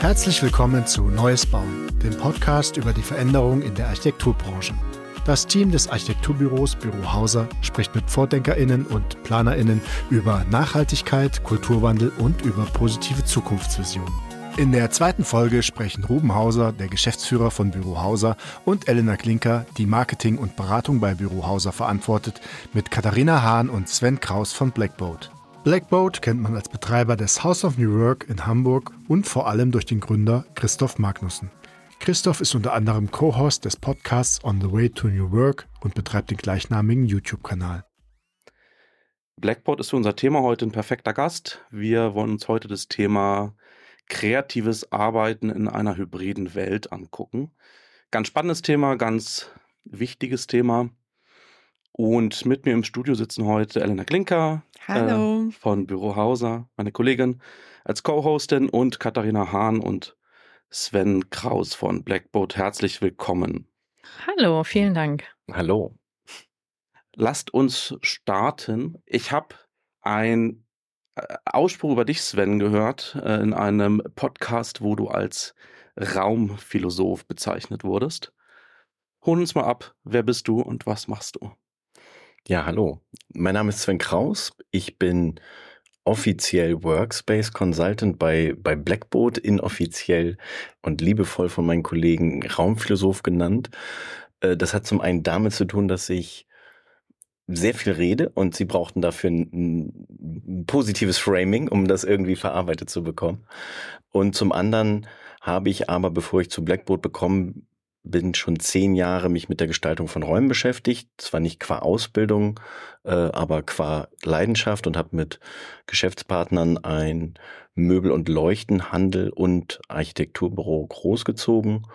Herzlich willkommen zu Neues Bauen, dem Podcast über die Veränderung in der Architekturbranche. Das Team des Architekturbüros Büro Hauser spricht mit VordenkerInnen und PlanerInnen über Nachhaltigkeit, Kulturwandel und über positive Zukunftsvisionen. In der zweiten Folge sprechen Ruben Hauser, der Geschäftsführer von Büro Hauser, und Elena Klinker, die Marketing und Beratung bei Büro Hauser verantwortet, mit Katharina Hahn und Sven Kraus von Blackboat. Blackboat kennt man als Betreiber des House of New Work in Hamburg und vor allem durch den Gründer Christoph Magnussen. Christoph ist unter anderem Co-Host des Podcasts On the Way to New Work und betreibt den gleichnamigen YouTube-Kanal. Blackboard ist für unser Thema heute ein perfekter Gast. Wir wollen uns heute das Thema kreatives Arbeiten in einer hybriden Welt angucken. Ganz spannendes Thema, ganz wichtiges Thema. Und mit mir im Studio sitzen heute Elena Klinker Hallo. Äh, von Büro Hauser, meine Kollegin als Co-Hostin und Katharina Hahn und Sven Kraus von Blackboat. Herzlich willkommen. Hallo, vielen Dank. Hallo. Lasst uns starten. Ich habe ein äh, Ausspruch über dich, Sven, gehört äh, in einem Podcast, wo du als Raumphilosoph bezeichnet wurdest. Hol uns mal ab. Wer bist du und was machst du? Ja, hallo. Mein Name ist Sven Kraus. Ich bin offiziell Workspace Consultant bei, bei Blackboard, inoffiziell und liebevoll von meinen Kollegen Raumphilosoph genannt. Äh, das hat zum einen damit zu tun, dass ich sehr viel rede und sie brauchten dafür ein, positives Framing, um das irgendwie verarbeitet zu bekommen. Und zum anderen habe ich aber, bevor ich zu Blackboard bekommen bin schon zehn Jahre mich mit der Gestaltung von Räumen beschäftigt, zwar nicht qua Ausbildung, äh, aber qua Leidenschaft und habe mit Geschäftspartnern ein Möbel- und Leuchtenhandel und Architekturbüro großgezogen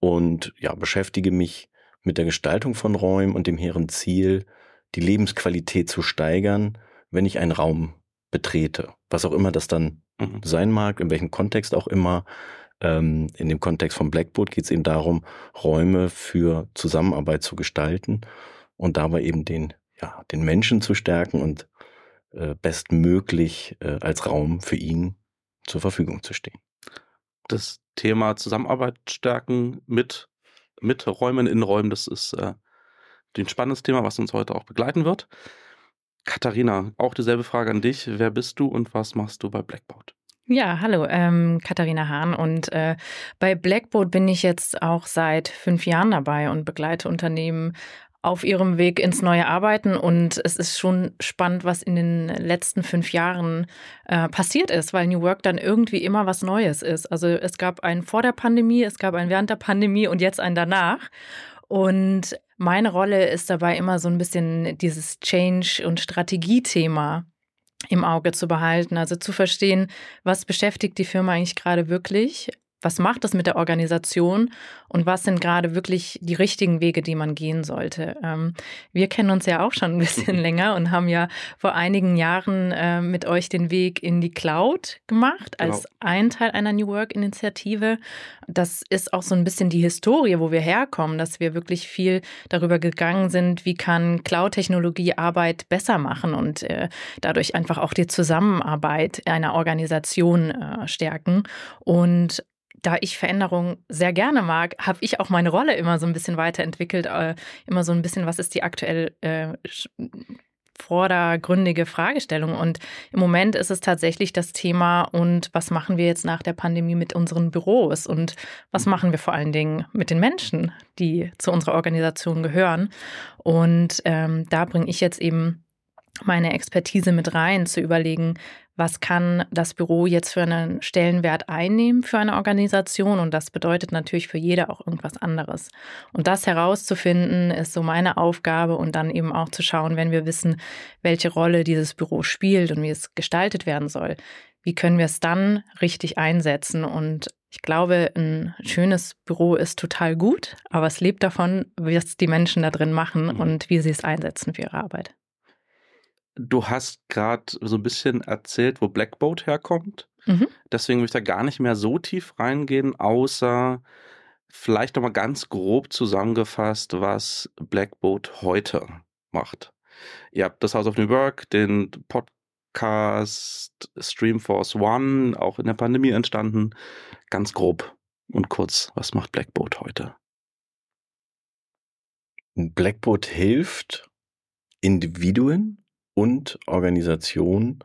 und ja, beschäftige mich mit der Gestaltung von Räumen und dem hehren Ziel, die Lebensqualität zu steigern, wenn ich einen Raum betrete. Was auch immer das dann mhm. sein mag, in welchem Kontext auch immer, in dem Kontext von Blackboard geht es eben darum, Räume für Zusammenarbeit zu gestalten und dabei eben den, ja, den Menschen zu stärken und äh, bestmöglich äh, als Raum für ihn zur Verfügung zu stehen. Das Thema Zusammenarbeit stärken mit, mit Räumen, in Räumen, das ist äh, ein spannendes Thema, was uns heute auch begleiten wird. Katharina, auch dieselbe Frage an dich. Wer bist du und was machst du bei Blackboard? Ja, hallo, ähm, Katharina Hahn. Und äh, bei Blackboard bin ich jetzt auch seit fünf Jahren dabei und begleite Unternehmen auf ihrem Weg ins neue Arbeiten. Und es ist schon spannend, was in den letzten fünf Jahren äh, passiert ist, weil New Work dann irgendwie immer was Neues ist. Also es gab einen vor der Pandemie, es gab einen während der Pandemie und jetzt einen danach. Und meine Rolle ist dabei immer so ein bisschen dieses Change- und Strategiethema im Auge zu behalten, also zu verstehen, was beschäftigt die Firma eigentlich gerade wirklich, was macht das mit der Organisation und was sind gerade wirklich die richtigen Wege, die man gehen sollte. Ähm, wir kennen uns ja auch schon ein bisschen länger und haben ja vor einigen Jahren äh, mit euch den Weg in die Cloud gemacht als genau. ein Teil einer New Work-Initiative. Das ist auch so ein bisschen die Historie, wo wir herkommen, dass wir wirklich viel darüber gegangen sind, wie kann Cloud-Technologie Arbeit besser machen und äh, dadurch einfach auch die Zusammenarbeit einer Organisation äh, stärken. Und da ich Veränderung sehr gerne mag, habe ich auch meine Rolle immer so ein bisschen weiterentwickelt. Äh, immer so ein bisschen, was ist die aktuell äh, vordergründige Fragestellung. Und im Moment ist es tatsächlich das Thema, und was machen wir jetzt nach der Pandemie mit unseren Büros und was machen wir vor allen Dingen mit den Menschen, die zu unserer Organisation gehören. Und ähm, da bringe ich jetzt eben meine Expertise mit rein, zu überlegen, was kann das Büro jetzt für einen Stellenwert einnehmen für eine Organisation. Und das bedeutet natürlich für jeder auch irgendwas anderes. Und das herauszufinden, ist so meine Aufgabe und dann eben auch zu schauen, wenn wir wissen, welche Rolle dieses Büro spielt und wie es gestaltet werden soll, wie können wir es dann richtig einsetzen. Und ich glaube, ein schönes Büro ist total gut, aber es lebt davon, was die Menschen da drin machen mhm. und wie sie es einsetzen für ihre Arbeit. Du hast gerade so ein bisschen erzählt, wo Blackboat herkommt. Mhm. Deswegen will ich da gar nicht mehr so tief reingehen, außer vielleicht nochmal ganz grob zusammengefasst, was Blackboat heute macht. Ihr habt das House of New Work, den Podcast Podcast Streamforce One, auch in der Pandemie entstanden. Ganz grob und kurz, was macht Blackboard heute? Blackboard hilft Individuen und Organisationen,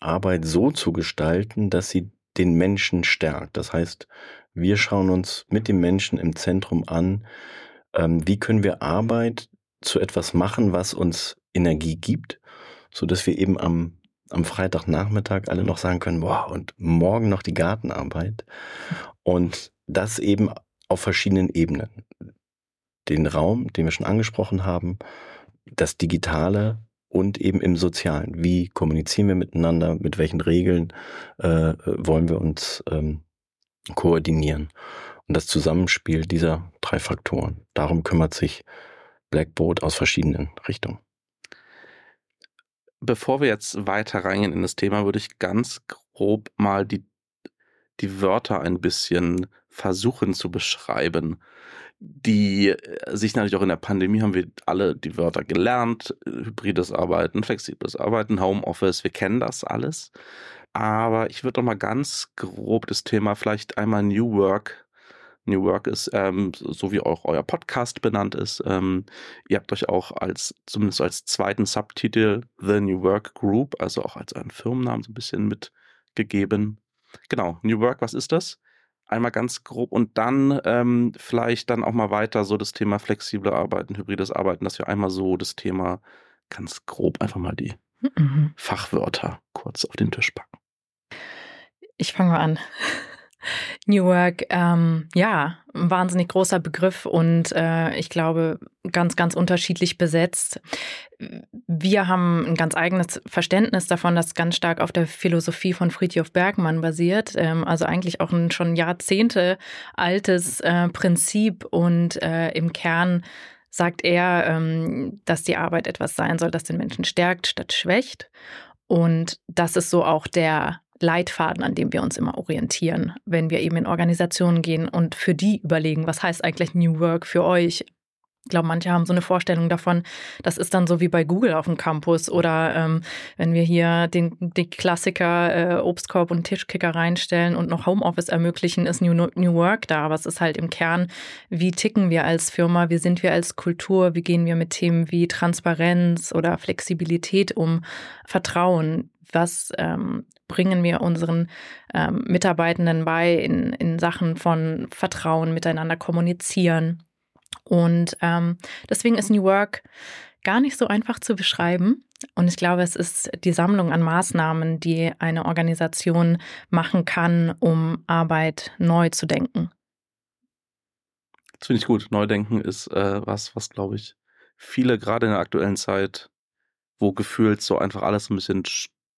Arbeit so zu gestalten, dass sie den Menschen stärkt. Das heißt, wir schauen uns mit dem Menschen im Zentrum an, ähm, wie können wir Arbeit zu etwas machen, was uns Energie gibt, so dass wir eben am, am Freitagnachmittag alle noch sagen können, boah, und morgen noch die Gartenarbeit. Und das eben auf verschiedenen Ebenen. Den Raum, den wir schon angesprochen haben, das Digitale und eben im Sozialen. Wie kommunizieren wir miteinander? Mit welchen Regeln äh, wollen wir uns ähm, koordinieren? Und das Zusammenspiel dieser drei Faktoren. Darum kümmert sich Blackboard aus verschiedenen Richtungen. Bevor wir jetzt weiter reingehen in das Thema, würde ich ganz grob mal die, die Wörter ein bisschen versuchen zu beschreiben. Die äh, sich natürlich auch in der Pandemie haben wir alle die Wörter gelernt. Hybrides Arbeiten, flexibles Arbeiten, Homeoffice, wir kennen das alles. Aber ich würde doch mal ganz grob das Thema vielleicht einmal New Work New Work ist, ähm, so wie auch euer Podcast benannt ist. Ähm, ihr habt euch auch als, zumindest als zweiten Subtitel The New Work Group, also auch als einen Firmennamen so ein bisschen mitgegeben. Genau, New Work, was ist das? Einmal ganz grob und dann ähm, vielleicht dann auch mal weiter so das Thema flexible Arbeiten, hybrides Arbeiten, dass wir einmal so das Thema ganz grob einfach mal die mhm. Fachwörter kurz auf den Tisch packen. Ich fange mal an. New Work, ähm, ja, ein wahnsinnig großer Begriff und äh, ich glaube ganz, ganz unterschiedlich besetzt. Wir haben ein ganz eigenes Verständnis davon, das ganz stark auf der Philosophie von Friedhof Bergmann basiert. Ähm, also eigentlich auch ein schon Jahrzehnte altes äh, Prinzip und äh, im Kern sagt er, ähm, dass die Arbeit etwas sein soll, das den Menschen stärkt statt schwächt. Und das ist so auch der Leitfaden, an dem wir uns immer orientieren, wenn wir eben in Organisationen gehen und für die überlegen, was heißt eigentlich New Work für euch? Ich glaube, manche haben so eine Vorstellung davon, das ist dann so wie bei Google auf dem Campus oder ähm, wenn wir hier den, die Klassiker äh, Obstkorb und Tischkicker reinstellen und noch Homeoffice ermöglichen, ist New, New Work da. Aber es ist halt im Kern, wie ticken wir als Firma, wie sind wir als Kultur, wie gehen wir mit Themen wie Transparenz oder Flexibilität um, Vertrauen, was ähm, bringen wir unseren ähm, Mitarbeitenden bei in, in Sachen von Vertrauen, miteinander kommunizieren. Und ähm, deswegen ist New Work gar nicht so einfach zu beschreiben. Und ich glaube, es ist die Sammlung an Maßnahmen, die eine Organisation machen kann, um Arbeit neu zu denken. Das finde ich gut. Neudenken ist äh, was, was, glaube ich, viele gerade in der aktuellen Zeit, wo gefühlt so einfach alles ein bisschen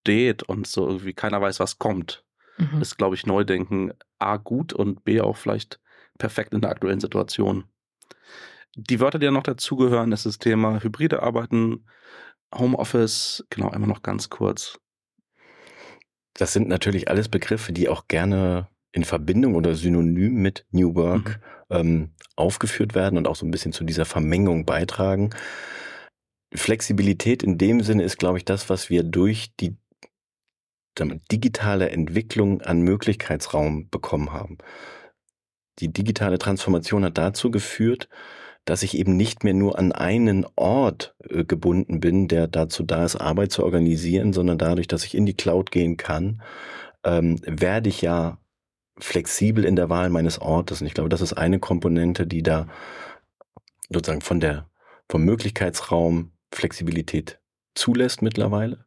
steht und so irgendwie keiner weiß, was kommt, mhm. ist, glaube ich, Neudenken A gut und B auch vielleicht perfekt in der aktuellen Situation. Die Wörter, die ja noch dazugehören, ist das Thema hybride Arbeiten, Homeoffice, genau, einmal noch ganz kurz. Das sind natürlich alles Begriffe, die auch gerne in Verbindung oder synonym mit New Work mhm. ähm, aufgeführt werden und auch so ein bisschen zu dieser Vermengung beitragen. Flexibilität in dem Sinne ist, glaube ich, das, was wir durch die digitale Entwicklung an Möglichkeitsraum bekommen haben. Die digitale Transformation hat dazu geführt, dass ich eben nicht mehr nur an einen Ort äh, gebunden bin, der dazu da ist, Arbeit zu organisieren, sondern dadurch, dass ich in die Cloud gehen kann, ähm, werde ich ja flexibel in der Wahl meines Ortes. Und ich glaube, das ist eine Komponente, die da sozusagen von der, vom Möglichkeitsraum Flexibilität zulässt mittlerweile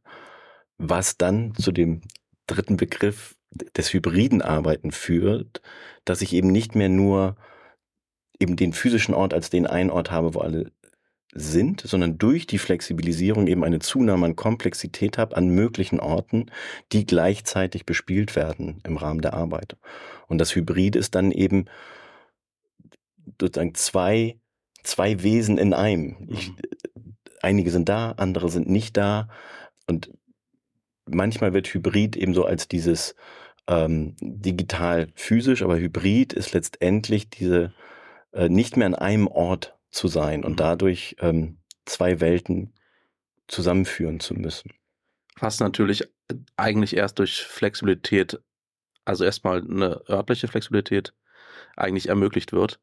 was dann zu dem dritten Begriff des hybriden Arbeiten führt, dass ich eben nicht mehr nur eben den physischen Ort als den einen Ort habe, wo alle sind, sondern durch die Flexibilisierung eben eine Zunahme an Komplexität habe an möglichen Orten, die gleichzeitig bespielt werden im Rahmen der Arbeit. Und das Hybrid ist dann eben sozusagen zwei, zwei Wesen in einem. Ich, mhm. einige sind da, andere sind nicht da. Und manchmal wird Hybrid eben so als dieses ähm, digital physisch, aber Hybrid ist letztendlich diese äh, nicht mehr an einem Ort zu sein und mhm. dadurch ähm, zwei Welten zusammenführen zu müssen. was natürlich eigentlich erst durch Flexibilität, also erstmal eine örtliche Flexibilität eigentlich ermöglicht wird.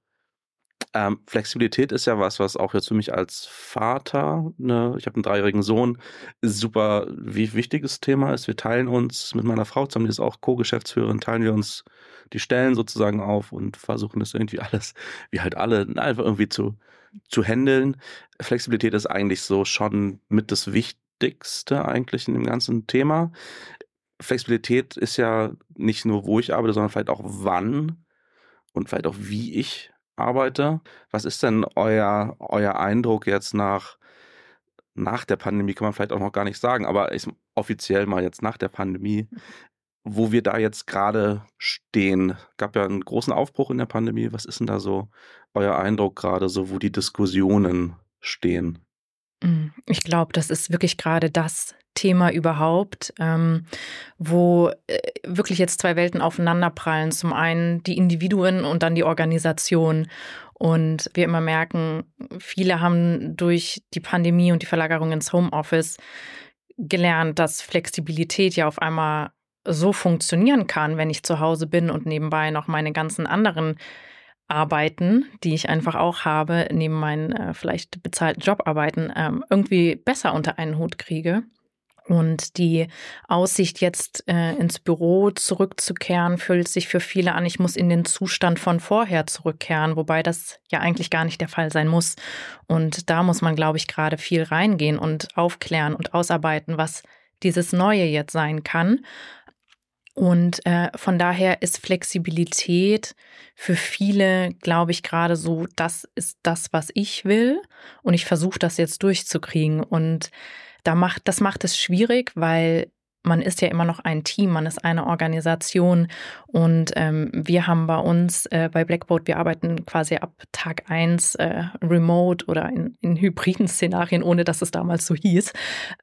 Ähm, Flexibilität ist ja was, was auch jetzt für mich als Vater, ne, ich habe einen dreijährigen Sohn, super wichtiges Thema ist. Wir teilen uns mit meiner Frau zusammen, die ist auch Co-Geschäftsführerin, teilen wir uns die Stellen sozusagen auf und versuchen das irgendwie alles, wie halt alle, einfach irgendwie zu, zu handeln. Flexibilität ist eigentlich so schon mit das Wichtigste eigentlich in dem ganzen Thema. Flexibilität ist ja nicht nur, wo ich arbeite, sondern vielleicht auch wann und vielleicht auch wie ich arbeite. Was ist denn euer, euer Eindruck jetzt nach, nach der Pandemie, kann man vielleicht auch noch gar nicht sagen, aber ich, offiziell mal jetzt nach der Pandemie, wo wir da jetzt gerade stehen. Gab ja einen großen Aufbruch in der Pandemie. Was ist denn da so euer Eindruck gerade, so wo die Diskussionen stehen? Mm, ich glaube, das ist wirklich gerade das Thema überhaupt, ähm, wo äh, wirklich jetzt zwei Welten aufeinanderprallen. Zum einen die Individuen und dann die Organisation. Und wir immer merken, viele haben durch die Pandemie und die Verlagerung ins Homeoffice gelernt, dass Flexibilität ja auf einmal so funktionieren kann, wenn ich zu Hause bin und nebenbei noch meine ganzen anderen Arbeiten, die ich einfach auch habe, neben meinen äh, vielleicht bezahlten Jobarbeiten, ähm, irgendwie besser unter einen Hut kriege. Und die Aussicht, jetzt äh, ins Büro zurückzukehren, fühlt sich für viele an, ich muss in den Zustand von vorher zurückkehren, wobei das ja eigentlich gar nicht der Fall sein muss. Und da muss man, glaube ich, gerade viel reingehen und aufklären und ausarbeiten, was dieses Neue jetzt sein kann. Und äh, von daher ist Flexibilität für viele, glaube ich, gerade so, das ist das, was ich will. Und ich versuche das jetzt durchzukriegen. Und da macht, das macht es schwierig, weil man ist ja immer noch ein Team, man ist eine Organisation und ähm, wir haben bei uns äh, bei Blackboard, wir arbeiten quasi ab Tag eins äh, remote oder in, in hybriden Szenarien, ohne dass es damals so hieß.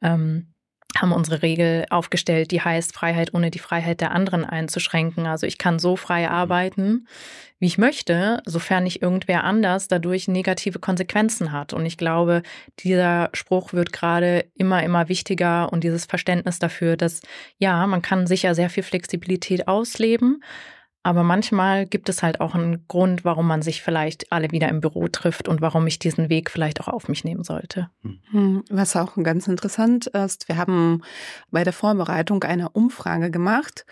Ähm, haben unsere Regel aufgestellt, die heißt Freiheit ohne die Freiheit der anderen einzuschränken. Also ich kann so frei mhm. arbeiten, wie ich möchte, sofern nicht irgendwer anders dadurch negative Konsequenzen hat. Und ich glaube, dieser Spruch wird gerade immer, immer wichtiger und dieses Verständnis dafür, dass ja, man kann sicher sehr viel Flexibilität ausleben, aber manchmal gibt es halt auch einen Grund, warum man sich vielleicht alle wieder im Büro trifft und warum ich diesen Weg vielleicht auch auf mich nehmen sollte. Hm, was auch ganz interessant ist, wir haben bei der Vorbereitung eine Umfrage gemacht,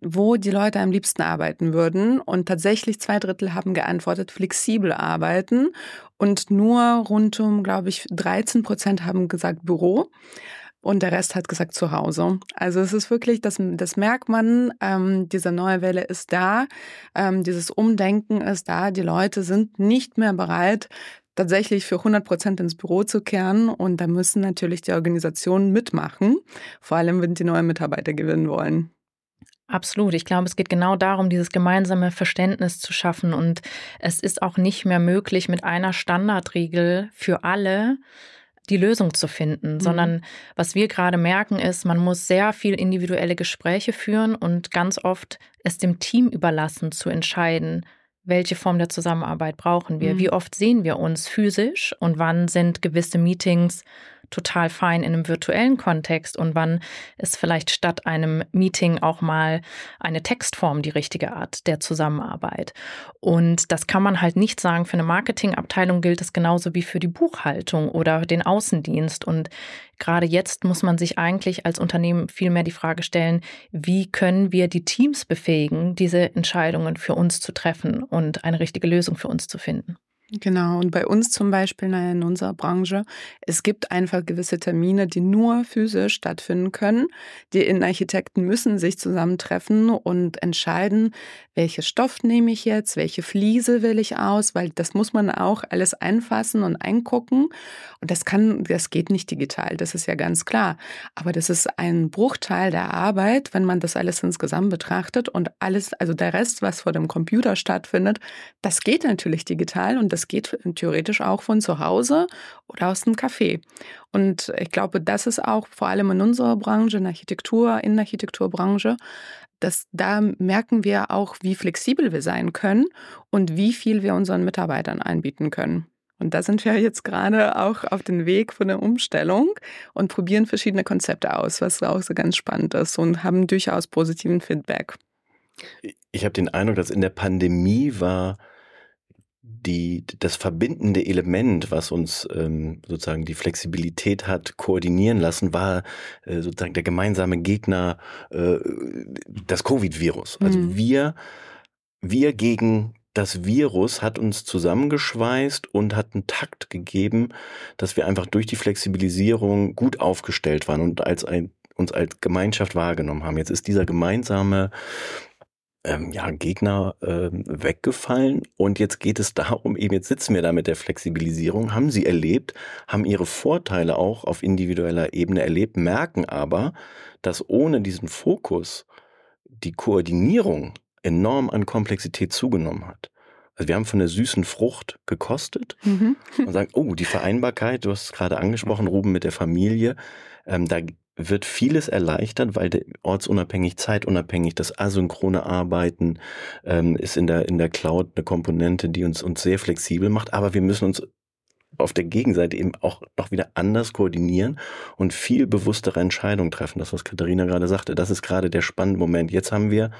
wo die Leute am liebsten arbeiten würden. Und tatsächlich zwei Drittel haben geantwortet, flexibel arbeiten. Und nur rund um, glaube ich, 13 Prozent haben gesagt Büro und der Rest hat gesagt zu Hause. Also es ist wirklich, das, das merkt man, ähm, diese neue Welle ist da, ähm, dieses Umdenken ist da, die Leute sind nicht mehr bereit, tatsächlich für 100 Prozent ins Büro zu kehren und da müssen natürlich die Organisationen mitmachen, vor allem wenn die neue Mitarbeiter gewinnen wollen. Absolut. Ich glaube, es geht genau darum, dieses gemeinsame Verständnis zu schaffen. Und es ist auch nicht mehr möglich, mit einer Standardregel für alle die Lösung zu finden, mhm. sondern was wir gerade merken ist, man muss sehr viel individuelle Gespräche führen und ganz oft es dem Team überlassen zu entscheiden, welche Form der Zusammenarbeit brauchen wir, mhm. wie oft sehen wir uns physisch und wann sind gewisse Meetings total fein in einem virtuellen Kontext und wann ist vielleicht statt einem Meeting auch mal eine Textform die richtige Art der Zusammenarbeit. Und das kann man halt nicht sagen, für eine Marketingabteilung gilt es genauso wie für die Buchhaltung oder den Außendienst. Und gerade jetzt muss man sich eigentlich als Unternehmen viel mehr die Frage stellen, wie können wir die Teams befähigen, diese Entscheidungen für uns zu treffen und eine richtige Lösung für uns zu finden. Genau, und bei uns zum Beispiel in unserer Branche, es gibt einfach gewisse Termine, die nur physisch stattfinden können. Die Innenarchitekten müssen sich zusammentreffen und entscheiden, welche Stoff nehme ich jetzt, welche Fliese will ich aus, weil das muss man auch alles einfassen und eingucken. Und das kann, das geht nicht digital, das ist ja ganz klar. Aber das ist ein Bruchteil der Arbeit, wenn man das alles insgesamt betrachtet und alles, also der Rest, was vor dem Computer stattfindet, das geht natürlich digital und das geht theoretisch auch von zu Hause oder aus dem Café. Und ich glaube, das ist auch vor allem in unserer Branche, in Architektur, in der Architekturbranche, dass da merken wir auch, wie flexibel wir sein können und wie viel wir unseren Mitarbeitern anbieten können. Und da sind wir jetzt gerade auch auf dem Weg von der Umstellung und probieren verschiedene Konzepte aus, was auch so ganz spannend ist und haben durchaus positiven Feedback. Ich habe den Eindruck, dass in der Pandemie war die, das verbindende Element, was uns ähm, sozusagen die Flexibilität hat koordinieren lassen, war äh, sozusagen der gemeinsame Gegner, äh, das Covid-Virus. Also mhm. wir, wir gegen das Virus hat uns zusammengeschweißt und hat einen Takt gegeben, dass wir einfach durch die Flexibilisierung gut aufgestellt waren und als ein, uns als Gemeinschaft wahrgenommen haben. Jetzt ist dieser gemeinsame ähm, ja, Gegner äh, weggefallen. Und jetzt geht es darum, eben jetzt sitzen wir da mit der Flexibilisierung, haben sie erlebt, haben ihre Vorteile auch auf individueller Ebene erlebt, merken aber, dass ohne diesen Fokus die Koordinierung enorm an Komplexität zugenommen hat. Also wir haben von der süßen Frucht gekostet mhm. und sagen, oh, die Vereinbarkeit, du hast es gerade angesprochen, Ruben mit der Familie, ähm, da wird vieles erleichtert, weil ortsunabhängig, zeitunabhängig, das asynchrone Arbeiten ähm, ist in der, in der Cloud eine Komponente, die uns, uns sehr flexibel macht. Aber wir müssen uns auf der Gegenseite eben auch noch wieder anders koordinieren und viel bewusstere Entscheidungen treffen. Das, was Katharina gerade sagte, das ist gerade der spannende Moment. Jetzt haben wir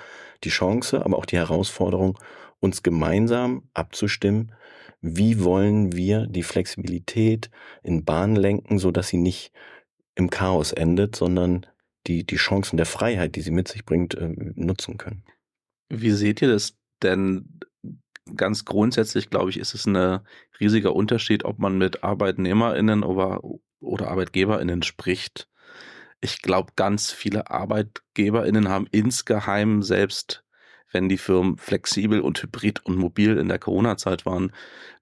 die Chance, aber auch die Herausforderung, uns gemeinsam abzustimmen, wie wollen wir die Flexibilität in Bahn lenken, so dass sie nicht im Chaos endet, sondern die, die Chancen der Freiheit, die sie mit sich bringt, äh, nutzen können. Wie seht ihr das denn? Ganz grundsätzlich, glaube ich, ist es ein riesiger Unterschied, ob man mit ArbeitnehmerInnen oder, oder ArbeitgeberInnen spricht. Ich glaube, ganz viele ArbeitgeberInnen haben insgeheim selbst wenn die Firmen flexibel und hybrid und mobil in der Corona-Zeit waren,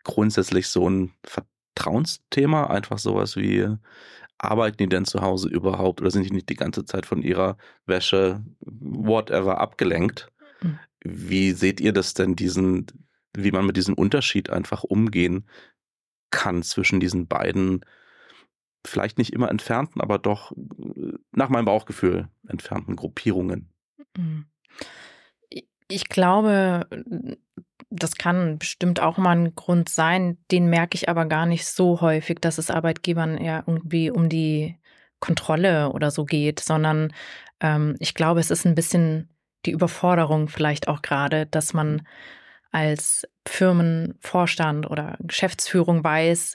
grundsätzlich so ein Vertrauensthema, einfach sowas wie, arbeiten die denn zu Hause überhaupt oder sind die nicht die ganze Zeit von ihrer Wäsche, whatever, abgelenkt? Mhm. Wie seht ihr das denn, diesen, wie man mit diesem Unterschied einfach umgehen kann zwischen diesen beiden, vielleicht nicht immer entfernten, aber doch nach meinem Bauchgefühl entfernten Gruppierungen? Mhm. Ich glaube, das kann bestimmt auch mal ein Grund sein, den merke ich aber gar nicht so häufig, dass es Arbeitgebern ja irgendwie um die Kontrolle oder so geht, sondern ähm, ich glaube, es ist ein bisschen die Überforderung vielleicht auch gerade, dass man als Firmenvorstand oder Geschäftsführung weiß,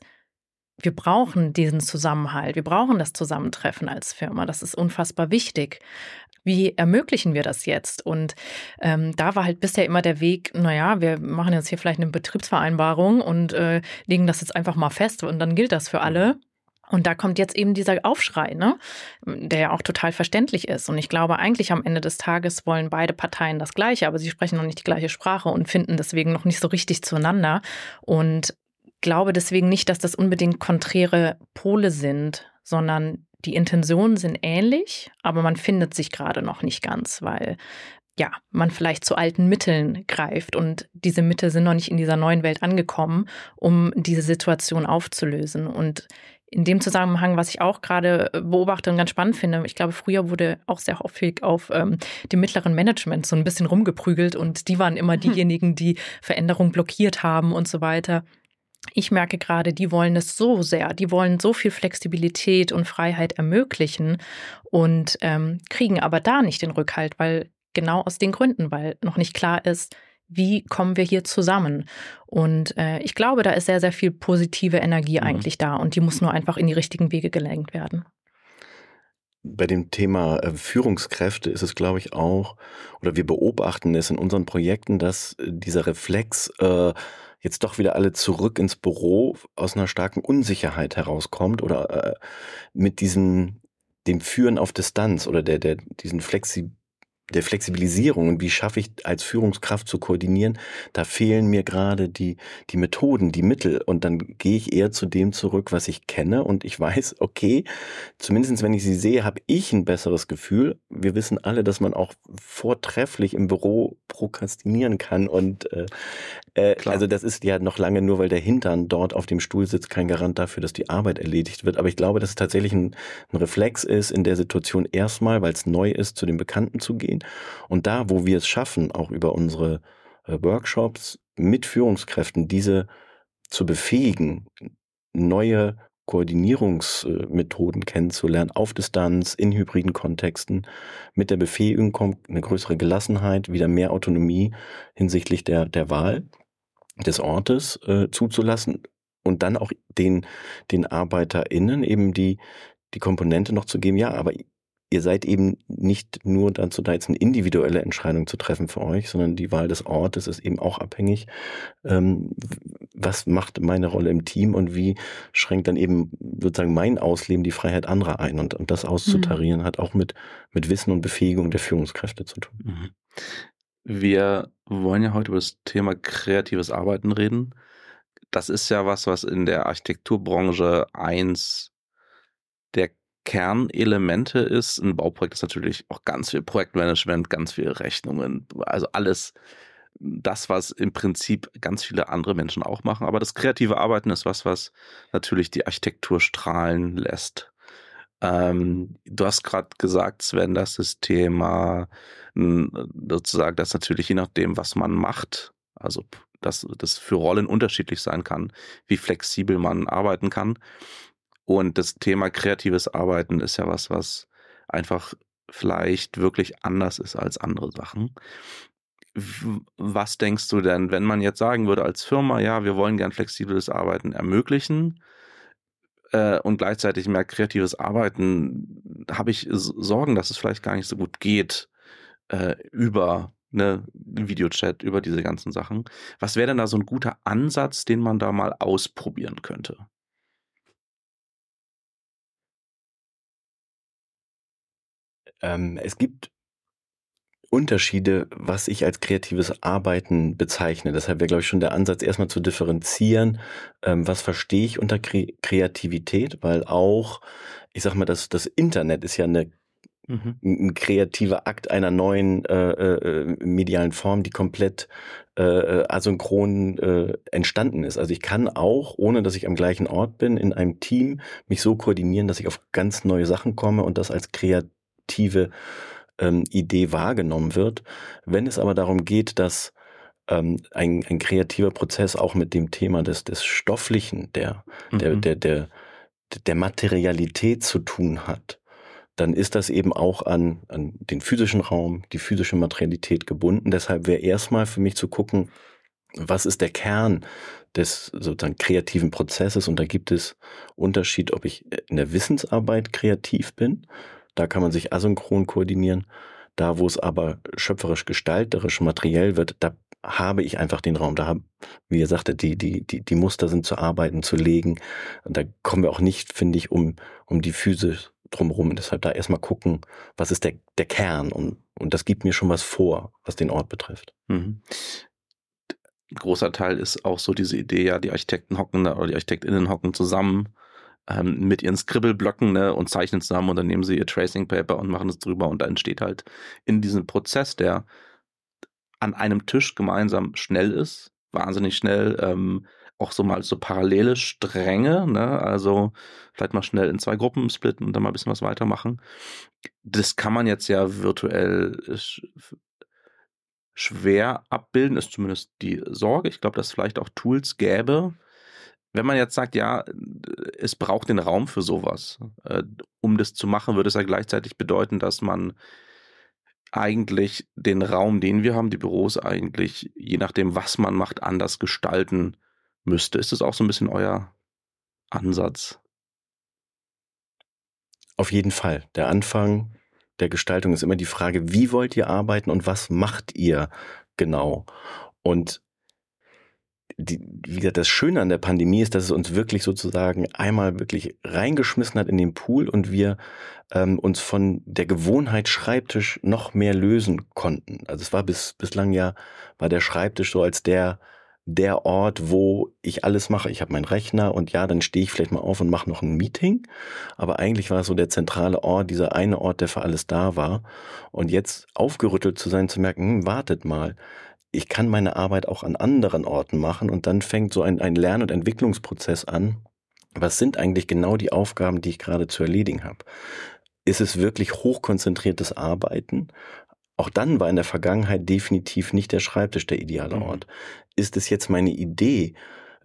wir brauchen diesen Zusammenhalt, wir brauchen das Zusammentreffen als Firma. Das ist unfassbar wichtig wie ermöglichen wir das jetzt? Und ähm, da war halt bisher immer der Weg, naja, wir machen jetzt hier vielleicht eine Betriebsvereinbarung und äh, legen das jetzt einfach mal fest und dann gilt das für alle. Und da kommt jetzt eben dieser Aufschrei, ne? der ja auch total verständlich ist. Und ich glaube, eigentlich am Ende des Tages wollen beide Parteien das Gleiche, aber sie sprechen noch nicht die gleiche Sprache und finden deswegen noch nicht so richtig zueinander. Und glaube deswegen nicht, dass das unbedingt konträre Pole sind, sondern die Intentionen sind ähnlich, aber man findet sich gerade noch nicht ganz, weil ja, man vielleicht zu alten Mitteln greift und diese Mittel sind noch nicht in dieser neuen Welt angekommen, um diese Situation aufzulösen. Und in dem Zusammenhang, was ich auch gerade beobachte und ganz spannend finde, ich glaube, früher wurde auch sehr häufig auf ähm, dem mittleren Management so ein bisschen rumgeprügelt und die waren immer diejenigen, die Veränderung blockiert haben und so weiter ich merke gerade, die wollen es so sehr, die wollen so viel Flexibilität und Freiheit ermöglichen und ähm, kriegen aber da nicht den Rückhalt, weil genau aus den Gründen, weil noch nicht klar ist, wie kommen wir hier zusammen? Und äh, ich glaube, da ist sehr, sehr viel positive Energie mhm. eigentlich da und die muss nur einfach in die richtigen Wege gelenkt werden. Bei dem Thema äh, Führungskräfte ist es, glaube ich, auch, oder wir beobachten es in unseren Projekten, dass dieser Reflex, äh, jetzt doch wieder alle zurück ins Büro aus einer starken Unsicherheit herauskommt oder äh, mit diesem dem Führen auf Distanz oder der, der, diesen Flexi der Flexibilisierung und wie schaffe ich als Führungskraft zu koordinieren, da fehlen mir gerade die, die Methoden, die Mittel. Und dann gehe ich eher zu dem zurück, was ich kenne. Und ich weiß, okay, zumindest wenn ich sie sehe, habe ich ein besseres Gefühl. Wir wissen alle, dass man auch vortrefflich im Büro prokrastinieren kann. Und äh, äh, also das ist ja noch lange nur, weil der Hintern dort auf dem Stuhl sitzt, kein Garant dafür, dass die Arbeit erledigt wird. Aber ich glaube, dass es tatsächlich ein, ein Reflex ist, in der Situation erstmal, weil es neu ist, zu den Bekannten zu gehen gehen. Und da, wo wir es schaffen, auch über unsere äh, Workshops mit Führungskräften diese zu befähigen, neue Koordinierungsmethoden kennenzulernen, auf Distanz, in hybriden Kontexten. Mit der Befähigung kommt eine größere Gelassenheit, wieder mehr Autonomie hinsichtlich der, der Wahl des Ortes äh, zuzulassen und dann auch den, den ArbeiterInnen eben die, die Komponente noch zu geben, ja, aber ihr seid eben nicht nur dazu da, jetzt eine individuelle Entscheidung zu treffen für euch, sondern die Wahl des Ortes ist eben auch abhängig. Ähm, was macht meine Rolle im Team und wie schränkt dann eben sozusagen mein Ausleben die Freiheit anderer ein? Und, und das auszutarieren mhm. hat auch mit, mit Wissen und Befähigung der Führungskräfte zu tun. Mhm. Wir wollen ja heute über das Thema kreatives Arbeiten reden. Das ist ja was, was in der Architekturbranche eins Kernelemente ist. Ein Bauprojekt ist natürlich auch ganz viel Projektmanagement, ganz viele Rechnungen, also alles das, was im Prinzip ganz viele andere Menschen auch machen. Aber das kreative Arbeiten ist was, was natürlich die Architektur strahlen lässt. Ähm, du hast gerade gesagt, Sven, dass das Thema sozusagen, dass natürlich je nachdem, was man macht, also dass das für Rollen unterschiedlich sein kann, wie flexibel man arbeiten kann. Und das Thema kreatives Arbeiten ist ja was, was einfach vielleicht wirklich anders ist als andere Sachen. Was denkst du denn, wenn man jetzt sagen würde als Firma, ja, wir wollen gern flexibles Arbeiten ermöglichen äh, und gleichzeitig mehr kreatives Arbeiten, habe ich Sorgen, dass es vielleicht gar nicht so gut geht äh, über eine Videochat, über diese ganzen Sachen. Was wäre denn da so ein guter Ansatz, den man da mal ausprobieren könnte? Ähm, es gibt Unterschiede, was ich als kreatives Arbeiten bezeichne. Deshalb wäre, glaube ich, schon der Ansatz, erstmal zu differenzieren, ähm, was verstehe ich unter Kre Kreativität, weil auch, ich sag mal, das, das Internet ist ja eine Mhm. ein kreativer Akt einer neuen äh, äh, medialen Form, die komplett äh, äh, asynchron äh, entstanden ist. Also ich kann auch, ohne dass ich am gleichen Ort bin, in einem Team mich so koordinieren, dass ich auf ganz neue Sachen komme und das als kreativ aktive ähm, Idee wahrgenommen wird. Wenn es aber darum geht, dass ähm, ein, ein kreativer Prozess auch mit dem Thema des, des Stofflichen, der, mhm. der, der, der, der Materialität zu tun hat, dann ist das eben auch an, an den physischen Raum, die physische Materialität gebunden. Deshalb wäre erstmal für mich zu gucken, was ist der Kern des sozusagen kreativen Prozesses? Und da gibt es Unterschied, ob ich in der Wissensarbeit kreativ bin da kann man sich asynchron koordinieren. Da, wo es aber schöpferisch, gestalterisch, materiell wird, da habe ich einfach den Raum. Da wie ihr sagte, die, die, die, die Muster sind zu arbeiten, zu legen. Da kommen wir auch nicht, finde ich, um, um die Physis drumherum. Deshalb da erstmal gucken, was ist der, der Kern? Und, und das gibt mir schon was vor, was den Ort betrifft. Mhm. Ein großer Teil ist auch so diese Idee, ja, die Architekten hocken da oder die ArchitektInnen hocken zusammen ähm, mit ihren Scribble-Blöcken ne, und zeichnen zusammen und dann nehmen sie ihr Tracing Paper und machen es drüber und da entsteht halt in diesem Prozess, der an einem Tisch gemeinsam schnell ist, wahnsinnig schnell, ähm, auch so mal so parallele Stränge, ne? also vielleicht mal schnell in zwei Gruppen splitten und dann mal ein bisschen was weitermachen. Das kann man jetzt ja virtuell schwer abbilden, ist zumindest die Sorge. Ich glaube, dass es vielleicht auch Tools gäbe, wenn man jetzt sagt, ja, es braucht den Raum für sowas, äh, um das zu machen, würde es ja gleichzeitig bedeuten, dass man eigentlich den Raum, den wir haben, die Büros eigentlich, je nachdem, was man macht, anders gestalten müsste. Ist das auch so ein bisschen euer Ansatz? Auf jeden Fall. Der Anfang der Gestaltung ist immer die Frage, wie wollt ihr arbeiten und was macht ihr genau? Und die, wie gesagt, das Schöne an der Pandemie ist, dass es uns wirklich sozusagen einmal wirklich reingeschmissen hat in den Pool und wir ähm, uns von der Gewohnheit Schreibtisch noch mehr lösen konnten. Also es war bis bislang ja, war der Schreibtisch so als der der Ort, wo ich alles mache. Ich habe meinen Rechner und ja, dann stehe ich vielleicht mal auf und mache noch ein Meeting. Aber eigentlich war es so der zentrale Ort, dieser eine Ort, der für alles da war. Und jetzt aufgerüttelt zu sein, zu merken, hm, wartet mal, ich kann meine Arbeit auch an anderen Orten machen und dann fängt so ein, ein Lern- und Entwicklungsprozess an. Was sind eigentlich genau die Aufgaben, die ich gerade zu erledigen habe? Ist es wirklich hochkonzentriertes Arbeiten? Auch dann war in der Vergangenheit definitiv nicht der Schreibtisch der ideale mhm. Ort. Ist es jetzt meine Idee,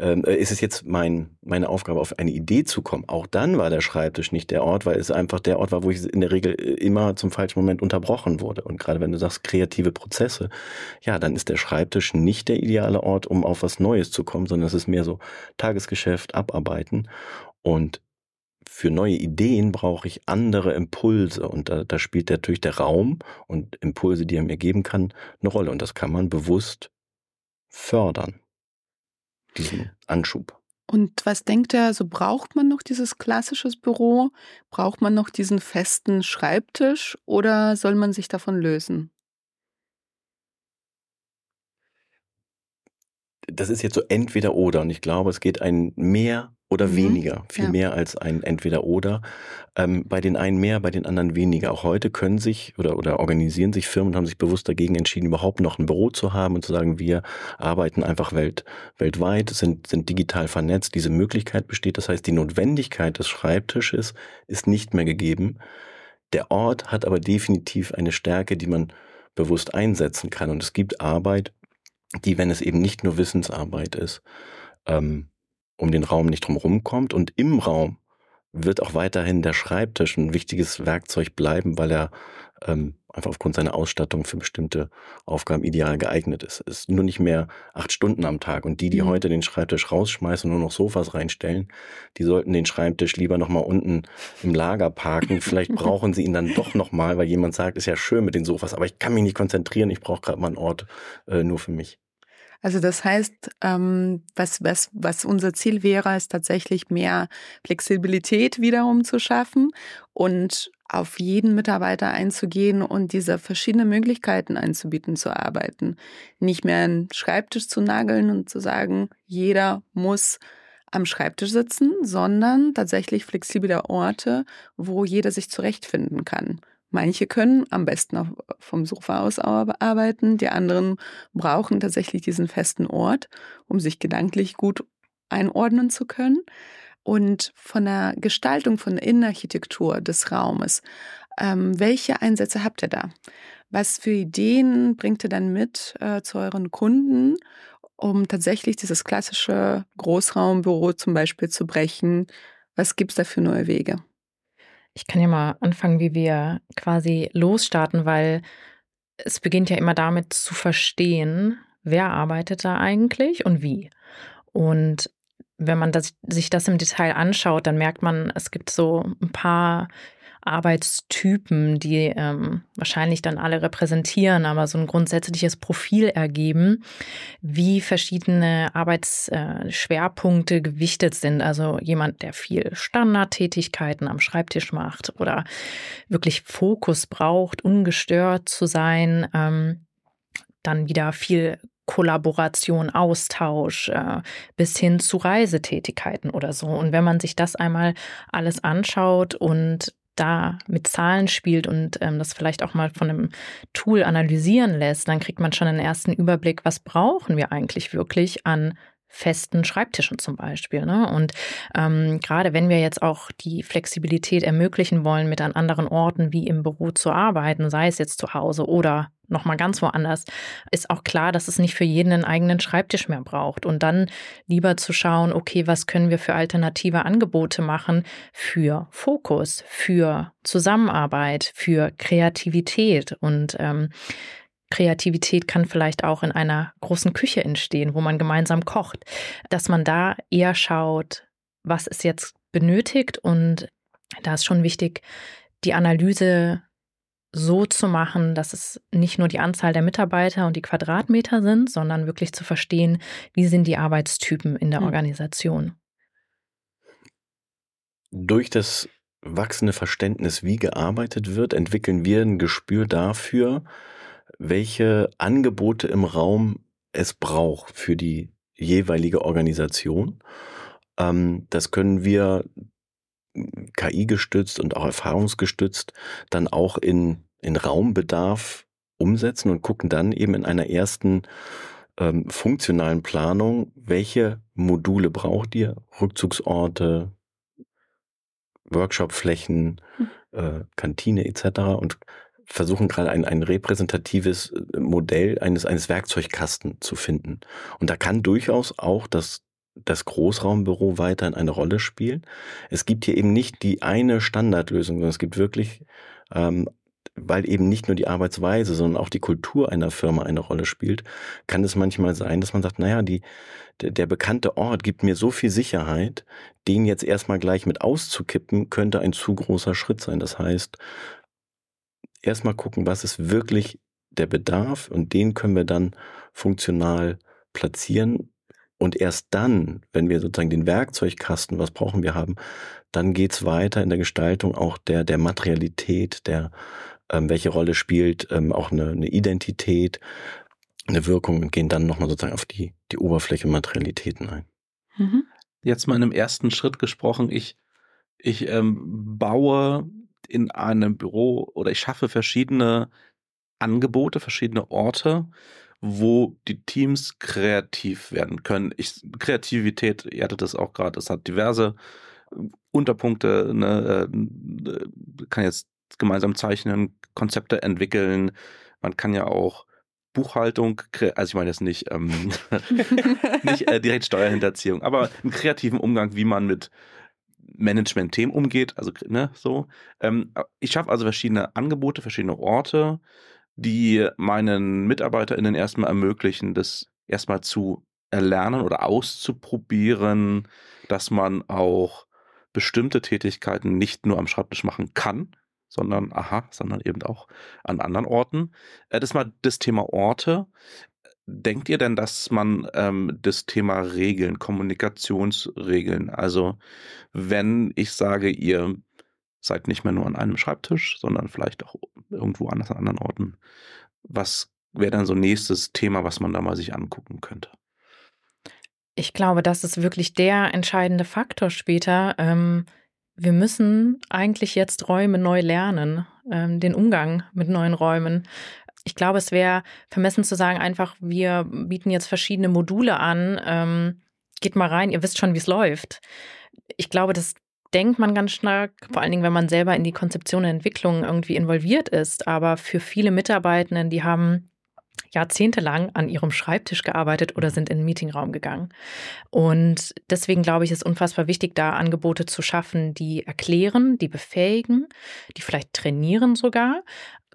äh, ist es jetzt mein, meine Aufgabe, auf eine Idee zu kommen. Auch dann war der Schreibtisch nicht der Ort, weil es einfach der Ort war, wo ich in der Regel äh, immer zum falschen Moment unterbrochen wurde. Und gerade wenn du sagst, kreative Prozesse, ja, dann ist der Schreibtisch nicht der ideale Ort, um auf was Neues zu kommen, sondern es ist mehr so Tagesgeschäft, Abarbeiten. Und für neue Ideen brauche ich andere Impulse und da, da spielt natürlich der Raum und Impulse, die er mir geben kann, eine Rolle und das kann man bewusst fördern, diesen Anschub. Und was denkt er, so braucht man noch dieses klassisches Büro? Braucht man noch diesen festen Schreibtisch oder soll man sich davon lösen? Das ist jetzt so entweder oder und ich glaube, es geht ein mehr oder mhm. weniger, viel ja. mehr als ein Entweder-Oder. Ähm, bei den einen mehr, bei den anderen weniger. Auch heute können sich oder, oder organisieren sich Firmen, haben sich bewusst dagegen entschieden, überhaupt noch ein Büro zu haben und zu sagen, wir arbeiten einfach welt, weltweit, sind, sind digital vernetzt. Diese Möglichkeit besteht. Das heißt, die Notwendigkeit des Schreibtisches ist nicht mehr gegeben. Der Ort hat aber definitiv eine Stärke, die man bewusst einsetzen kann. Und es gibt Arbeit, die, wenn es eben nicht nur Wissensarbeit ist, ähm, um den Raum nicht drumherum kommt. Und im Raum wird auch weiterhin der Schreibtisch ein wichtiges Werkzeug bleiben, weil er ähm, einfach aufgrund seiner Ausstattung für bestimmte Aufgaben ideal geeignet ist. Es ist nur nicht mehr acht Stunden am Tag. Und die, die mhm. heute den Schreibtisch rausschmeißen und nur noch Sofas reinstellen, die sollten den Schreibtisch lieber nochmal unten im Lager parken. Vielleicht brauchen sie ihn dann doch nochmal, weil jemand sagt, ist ja schön mit den Sofas, aber ich kann mich nicht konzentrieren, ich brauche gerade mal einen Ort äh, nur für mich. Also das heißt, ähm, was, was, was unser Ziel wäre, ist tatsächlich mehr Flexibilität wiederum zu schaffen und auf jeden Mitarbeiter einzugehen und diese verschiedenen Möglichkeiten einzubieten zu arbeiten. Nicht mehr einen Schreibtisch zu nageln und zu sagen, jeder muss am Schreibtisch sitzen, sondern tatsächlich flexible Orte, wo jeder sich zurechtfinden kann. Manche können am besten vom Sofa aus arbeiten, die anderen brauchen tatsächlich diesen festen Ort, um sich gedanklich gut einordnen zu können. Und von der Gestaltung, von der Innenarchitektur des Raumes, ähm, welche Einsätze habt ihr da? Was für Ideen bringt ihr dann mit äh, zu euren Kunden, um tatsächlich dieses klassische Großraumbüro zum Beispiel zu brechen? Was gibt es da für neue Wege? Ich kann ja mal anfangen, wie wir quasi losstarten, weil es beginnt ja immer damit zu verstehen, wer arbeitet da eigentlich und wie. Und wenn man das, sich das im Detail anschaut, dann merkt man, es gibt so ein paar Arbeitstypen, die ähm, wahrscheinlich dann alle repräsentieren, aber so ein grundsätzliches Profil ergeben, wie verschiedene Arbeitsschwerpunkte gewichtet sind. Also jemand, der viel Standardtätigkeiten am Schreibtisch macht oder wirklich Fokus braucht, ungestört zu sein. Ähm, dann wieder viel Kollaboration, Austausch äh, bis hin zu Reisetätigkeiten oder so. Und wenn man sich das einmal alles anschaut und da mit Zahlen spielt und ähm, das vielleicht auch mal von einem Tool analysieren lässt, dann kriegt man schon einen ersten Überblick, was brauchen wir eigentlich wirklich an festen Schreibtischen zum Beispiel. Ne? Und ähm, gerade wenn wir jetzt auch die Flexibilität ermöglichen wollen, mit an anderen Orten wie im Büro zu arbeiten, sei es jetzt zu Hause oder nochmal ganz woanders, ist auch klar, dass es nicht für jeden einen eigenen Schreibtisch mehr braucht. Und dann lieber zu schauen, okay, was können wir für alternative Angebote machen für Fokus, für Zusammenarbeit, für Kreativität. Und ähm, Kreativität kann vielleicht auch in einer großen Küche entstehen, wo man gemeinsam kocht, dass man da eher schaut, was ist jetzt benötigt. Und da ist schon wichtig, die Analyse so zu machen, dass es nicht nur die Anzahl der Mitarbeiter und die Quadratmeter sind, sondern wirklich zu verstehen, wie sind die Arbeitstypen in der hm. Organisation. Durch das wachsende Verständnis, wie gearbeitet wird, entwickeln wir ein Gespür dafür, welche Angebote im Raum es braucht für die jeweilige Organisation. Ähm, das können wir KI gestützt und auch erfahrungsgestützt dann auch in, in Raumbedarf umsetzen und gucken dann eben in einer ersten ähm, funktionalen Planung, welche Module braucht ihr, Rückzugsorte, Workshopflächen, hm. äh, Kantine etc. und versuchen gerade ein, ein repräsentatives äh, Modell eines, eines Werkzeugkasten zu finden. Und da kann durchaus auch das das Großraumbüro weiterhin eine Rolle spielen. Es gibt hier eben nicht die eine Standardlösung, sondern es gibt wirklich, ähm, weil eben nicht nur die Arbeitsweise, sondern auch die Kultur einer Firma eine Rolle spielt, kann es manchmal sein, dass man sagt, naja, die, der, der bekannte Ort gibt mir so viel Sicherheit, den jetzt erstmal gleich mit auszukippen, könnte ein zu großer Schritt sein. Das heißt, erstmal gucken, was ist wirklich der Bedarf und den können wir dann funktional platzieren. Und erst dann, wenn wir sozusagen den Werkzeugkasten, was brauchen wir haben, dann geht's weiter in der Gestaltung auch der, der Materialität, der, ähm, welche Rolle spielt ähm, auch eine, eine Identität, eine Wirkung und gehen dann nochmal sozusagen auf die, die Oberfläche Materialitäten ein. Mhm. Jetzt mal in einem ersten Schritt gesprochen, ich, ich ähm, baue in einem Büro oder ich schaffe verschiedene Angebote, verschiedene Orte, wo die Teams kreativ werden können. Ich, Kreativität, ihr hattet das auch gerade, es hat diverse äh, Unterpunkte, ne, äh, kann jetzt gemeinsam zeichnen, Konzepte entwickeln. Man kann ja auch Buchhaltung, also ich meine jetzt nicht, ähm, nicht äh, direkt Steuerhinterziehung, aber einen kreativen Umgang, wie man mit Management-Themen umgeht, also ne, so. Ähm, ich schaffe also verschiedene Angebote, verschiedene Orte, die meinen MitarbeiterInnen erstmal ermöglichen, das erstmal zu erlernen oder auszuprobieren, dass man auch bestimmte Tätigkeiten nicht nur am Schreibtisch machen kann, sondern aha, sondern eben auch an anderen Orten. Äh, das mal das Thema Orte. Denkt ihr denn, dass man ähm, das Thema Regeln, Kommunikationsregeln, also wenn ich sage, ihr seid nicht mehr nur an einem Schreibtisch, sondern vielleicht auch irgendwo anders an anderen Orten, was wäre dann so nächstes Thema, was man da mal sich angucken könnte? Ich glaube, das ist wirklich der entscheidende Faktor später. Ähm, wir müssen eigentlich jetzt Räume neu lernen, ähm, den Umgang mit neuen Räumen. Ich glaube, es wäre vermessen zu sagen, einfach, wir bieten jetzt verschiedene Module an. Ähm, geht mal rein, ihr wisst schon, wie es läuft. Ich glaube, das denkt man ganz stark, vor allen Dingen, wenn man selber in die Konzeption und Entwicklung irgendwie involviert ist. Aber für viele Mitarbeitenden, die haben jahrzehntelang an ihrem Schreibtisch gearbeitet oder sind in den Meetingraum gegangen. Und deswegen glaube ich, ist unfassbar wichtig, da Angebote zu schaffen, die erklären, die befähigen, die vielleicht trainieren sogar,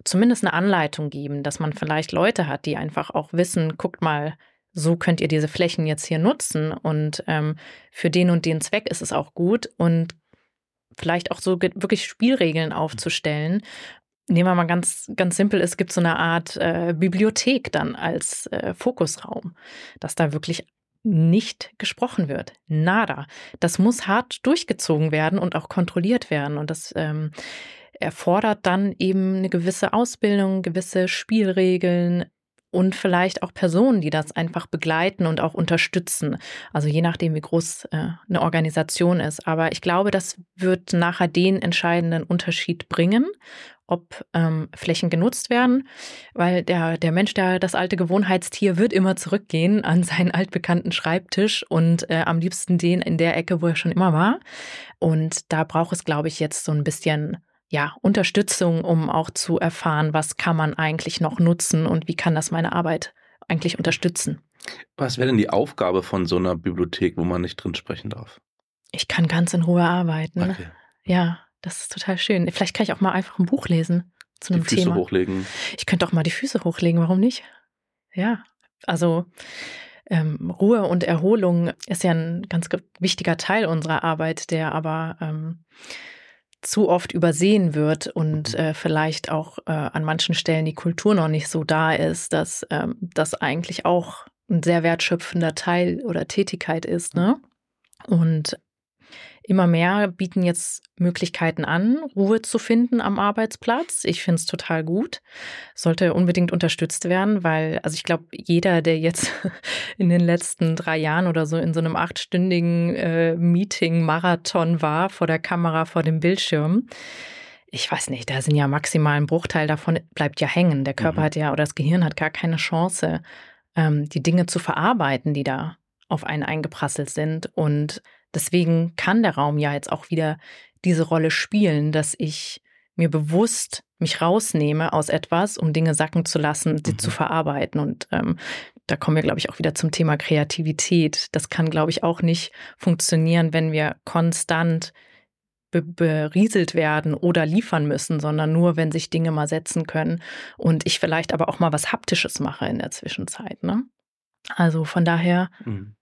zumindest eine Anleitung geben, dass man vielleicht Leute hat, die einfach auch wissen, guckt mal, so könnt ihr diese Flächen jetzt hier nutzen und ähm, für den und den Zweck ist es auch gut und vielleicht auch so wirklich Spielregeln aufzustellen, Nehmen wir mal ganz, ganz simpel, es gibt so eine Art äh, Bibliothek dann als äh, Fokusraum, dass da wirklich nicht gesprochen wird. Nada. Das muss hart durchgezogen werden und auch kontrolliert werden. Und das ähm, erfordert dann eben eine gewisse Ausbildung, gewisse Spielregeln, und vielleicht auch Personen, die das einfach begleiten und auch unterstützen. Also je nachdem, wie groß äh, eine Organisation ist. Aber ich glaube, das wird nachher den entscheidenden Unterschied bringen ob ähm, Flächen genutzt werden, weil der, der Mensch, der das alte Gewohnheitstier, wird immer zurückgehen an seinen altbekannten Schreibtisch und äh, am liebsten den in der Ecke, wo er schon immer war. Und da braucht es, glaube ich, jetzt so ein bisschen ja, Unterstützung, um auch zu erfahren, was kann man eigentlich noch nutzen und wie kann das meine Arbeit eigentlich unterstützen. Was wäre denn die Aufgabe von so einer Bibliothek, wo man nicht drin sprechen darf? Ich kann ganz in Ruhe arbeiten. Okay. Ja, das ist total schön. Vielleicht kann ich auch mal einfach ein Buch lesen zu einem die Füße Thema. hochlegen. Ich könnte auch mal die Füße hochlegen, warum nicht? Ja, also ähm, Ruhe und Erholung ist ja ein ganz wichtiger Teil unserer Arbeit, der aber ähm, zu oft übersehen wird und mhm. äh, vielleicht auch äh, an manchen Stellen die Kultur noch nicht so da ist, dass ähm, das eigentlich auch ein sehr wertschöpfender Teil oder Tätigkeit ist. Ne? Und Immer mehr bieten jetzt Möglichkeiten an, Ruhe zu finden am Arbeitsplatz. Ich finde es total gut. Sollte unbedingt unterstützt werden, weil, also ich glaube, jeder, der jetzt in den letzten drei Jahren oder so in so einem achtstündigen äh, Meeting-Marathon war, vor der Kamera, vor dem Bildschirm, ich weiß nicht, da sind ja maximal ein Bruchteil davon bleibt ja hängen. Der Körper mhm. hat ja oder das Gehirn hat gar keine Chance, ähm, die Dinge zu verarbeiten, die da auf einen eingeprasselt sind. Und Deswegen kann der Raum ja jetzt auch wieder diese Rolle spielen, dass ich mir bewusst mich rausnehme aus etwas, um Dinge sacken zu lassen, sie mhm. zu verarbeiten. Und ähm, da kommen wir, glaube ich, auch wieder zum Thema Kreativität. Das kann, glaube ich, auch nicht funktionieren, wenn wir konstant be berieselt werden oder liefern müssen, sondern nur, wenn sich Dinge mal setzen können und ich vielleicht aber auch mal was Haptisches mache in der Zwischenzeit. Ne? Also von daher mhm.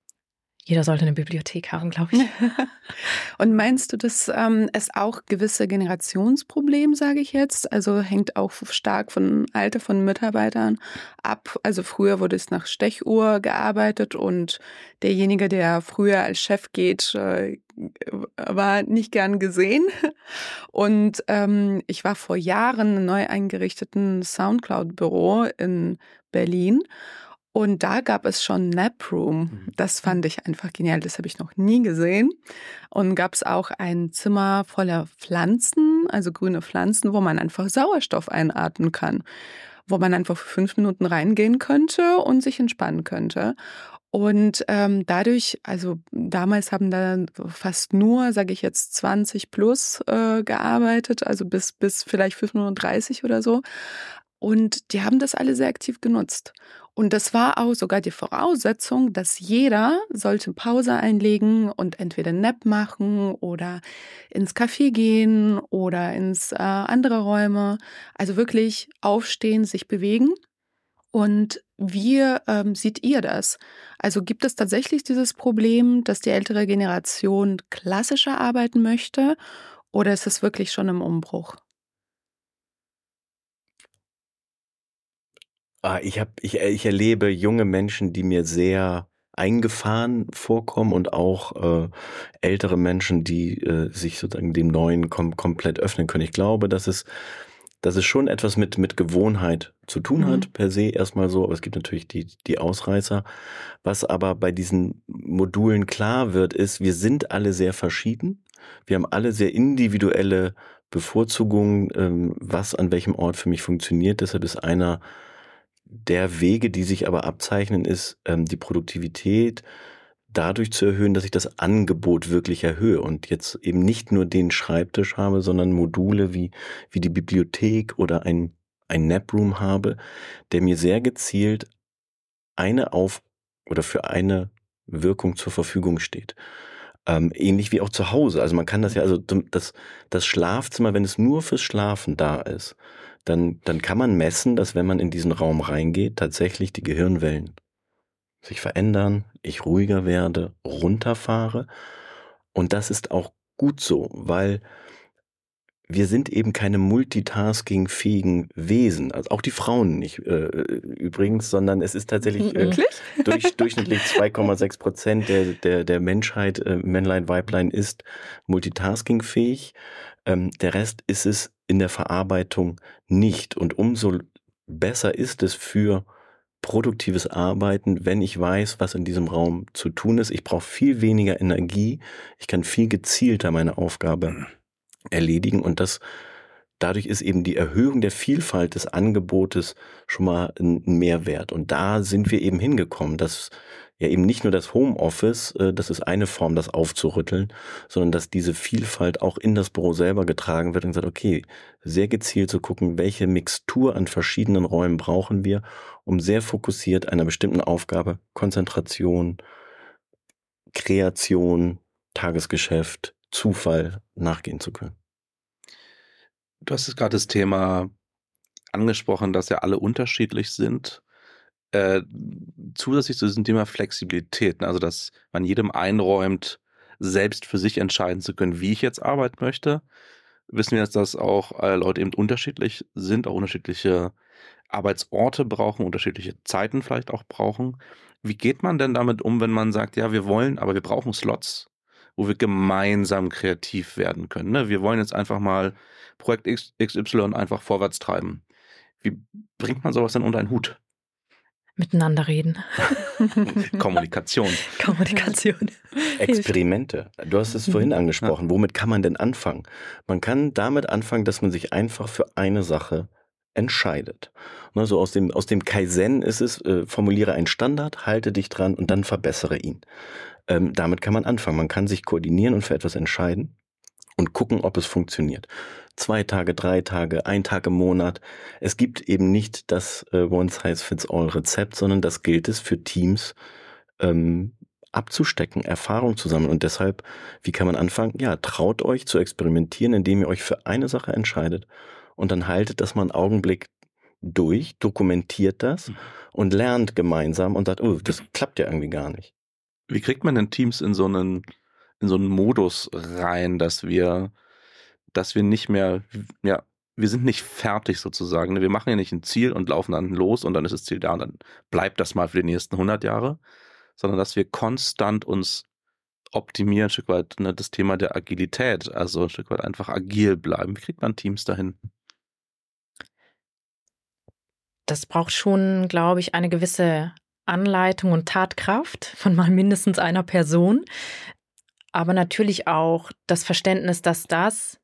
Jeder sollte eine Bibliothek haben, glaube ich. Und meinst du, dass ähm, es auch gewisse Generationsprobleme, sage ich jetzt, also hängt auch stark von Alter von Mitarbeitern ab? Also früher wurde es nach Stechuhr gearbeitet und derjenige, der früher als Chef geht, äh, war nicht gern gesehen. Und ähm, ich war vor Jahren im neu eingerichteten Soundcloud-Büro in Berlin. Und da gab es schon Nap Room. Mhm. Das fand ich einfach genial. Das habe ich noch nie gesehen. Und gab es auch ein Zimmer voller Pflanzen, also grüne Pflanzen, wo man einfach Sauerstoff einatmen kann. Wo man einfach für fünf Minuten reingehen könnte und sich entspannen könnte. Und ähm, dadurch, also damals haben da fast nur, sage ich jetzt, 20 plus äh, gearbeitet, also bis, bis vielleicht 35 oder so. Und die haben das alle sehr aktiv genutzt. Und das war auch sogar die Voraussetzung, dass jeder sollte Pause einlegen und entweder Nap machen oder ins Café gehen oder ins äh, andere Räume. Also wirklich aufstehen, sich bewegen. Und wie ähm, seht ihr das? Also gibt es tatsächlich dieses Problem, dass die ältere Generation klassischer arbeiten möchte oder ist es wirklich schon im Umbruch? Ich, hab, ich, äh, ich erlebe junge Menschen, die mir sehr eingefahren vorkommen und auch äh, ältere Menschen, die äh, sich sozusagen dem Neuen kom komplett öffnen können. Ich glaube, dass es, dass es schon etwas mit, mit Gewohnheit zu tun mhm. hat, per se erstmal so, aber es gibt natürlich die, die Ausreißer. Was aber bei diesen Modulen klar wird, ist, wir sind alle sehr verschieden. Wir haben alle sehr individuelle Bevorzugungen, ähm, was an welchem Ort für mich funktioniert. Deshalb ist einer der Wege, die sich aber abzeichnen, ist ähm, die Produktivität dadurch zu erhöhen, dass ich das Angebot wirklich erhöhe und jetzt eben nicht nur den Schreibtisch habe, sondern Module wie, wie die Bibliothek oder ein, ein Naproom habe, der mir sehr gezielt eine auf oder für eine Wirkung zur Verfügung steht. Ähm, ähnlich wie auch zu Hause. Also man kann das ja, also das, das Schlafzimmer, wenn es nur fürs Schlafen da ist, dann, dann kann man messen, dass wenn man in diesen Raum reingeht, tatsächlich die Gehirnwellen sich verändern, ich ruhiger werde, runterfahre. Und das ist auch gut so, weil wir sind eben keine multitasking-fähigen Wesen, also auch die Frauen nicht äh, übrigens, sondern es ist tatsächlich äh, durch, durchschnittlich 2,6 Prozent der, der, der Menschheit, äh, Männlein, Weiblein ist multitasking-fähig. Ähm, der Rest ist es in der Verarbeitung nicht. Und umso besser ist es für produktives Arbeiten, wenn ich weiß, was in diesem Raum zu tun ist. Ich brauche viel weniger Energie. Ich kann viel gezielter meine Aufgabe erledigen und das dadurch ist eben die Erhöhung der Vielfalt des Angebotes schon mal ein Mehrwert. Und da sind wir eben hingekommen, dass ja eben nicht nur das Homeoffice, äh, das ist eine Form, das aufzurütteln, sondern dass diese Vielfalt auch in das Büro selber getragen wird und gesagt, okay, sehr gezielt zu gucken, welche Mixtur an verschiedenen Räumen brauchen wir, um sehr fokussiert einer bestimmten Aufgabe, Konzentration, Kreation, Tagesgeschäft, Zufall nachgehen zu können. Du hast gerade das Thema angesprochen, dass ja alle unterschiedlich sind. Äh, zusätzlich zu diesem Thema Flexibilität, ne, also dass man jedem einräumt, selbst für sich entscheiden zu können, wie ich jetzt arbeiten möchte, wissen wir jetzt, dass auch äh, Leute eben unterschiedlich sind, auch unterschiedliche Arbeitsorte brauchen, unterschiedliche Zeiten vielleicht auch brauchen. Wie geht man denn damit um, wenn man sagt, ja, wir wollen, aber wir brauchen Slots, wo wir gemeinsam kreativ werden können? Ne? Wir wollen jetzt einfach mal Projekt XY einfach vorwärts treiben. Wie bringt man sowas denn unter einen Hut? Miteinander reden. Kommunikation. Kommunikation. Experimente. Du hast es vorhin angesprochen. Womit kann man denn anfangen? Man kann damit anfangen, dass man sich einfach für eine Sache entscheidet. Ne, so aus dem, aus dem Kaizen ist es, äh, formuliere einen Standard, halte dich dran und dann verbessere ihn. Ähm, damit kann man anfangen. Man kann sich koordinieren und für etwas entscheiden. Und gucken, ob es funktioniert. Zwei Tage, drei Tage, ein Tag im Monat. Es gibt eben nicht das äh, One-Size-Fits-All-Rezept, sondern das gilt es für Teams ähm, abzustecken, Erfahrung zu sammeln. Und deshalb, wie kann man anfangen? Ja, traut euch zu experimentieren, indem ihr euch für eine Sache entscheidet und dann haltet das mal einen Augenblick durch, dokumentiert das mhm. und lernt gemeinsam und sagt, oh, das klappt ja irgendwie gar nicht. Wie kriegt man denn Teams in so einen, in so einen Modus rein, dass wir, dass wir nicht mehr, ja, wir sind nicht fertig sozusagen. Ne? Wir machen ja nicht ein Ziel und laufen dann los und dann ist das Ziel da und dann bleibt das mal für die nächsten 100 Jahre, sondern dass wir konstant uns optimieren, ein Stück weit ne, das Thema der Agilität, also ein Stück weit einfach agil bleiben. Wie kriegt man Teams dahin? Das braucht schon, glaube ich, eine gewisse Anleitung und Tatkraft von mal mindestens einer Person, aber natürlich auch das Verständnis, dass das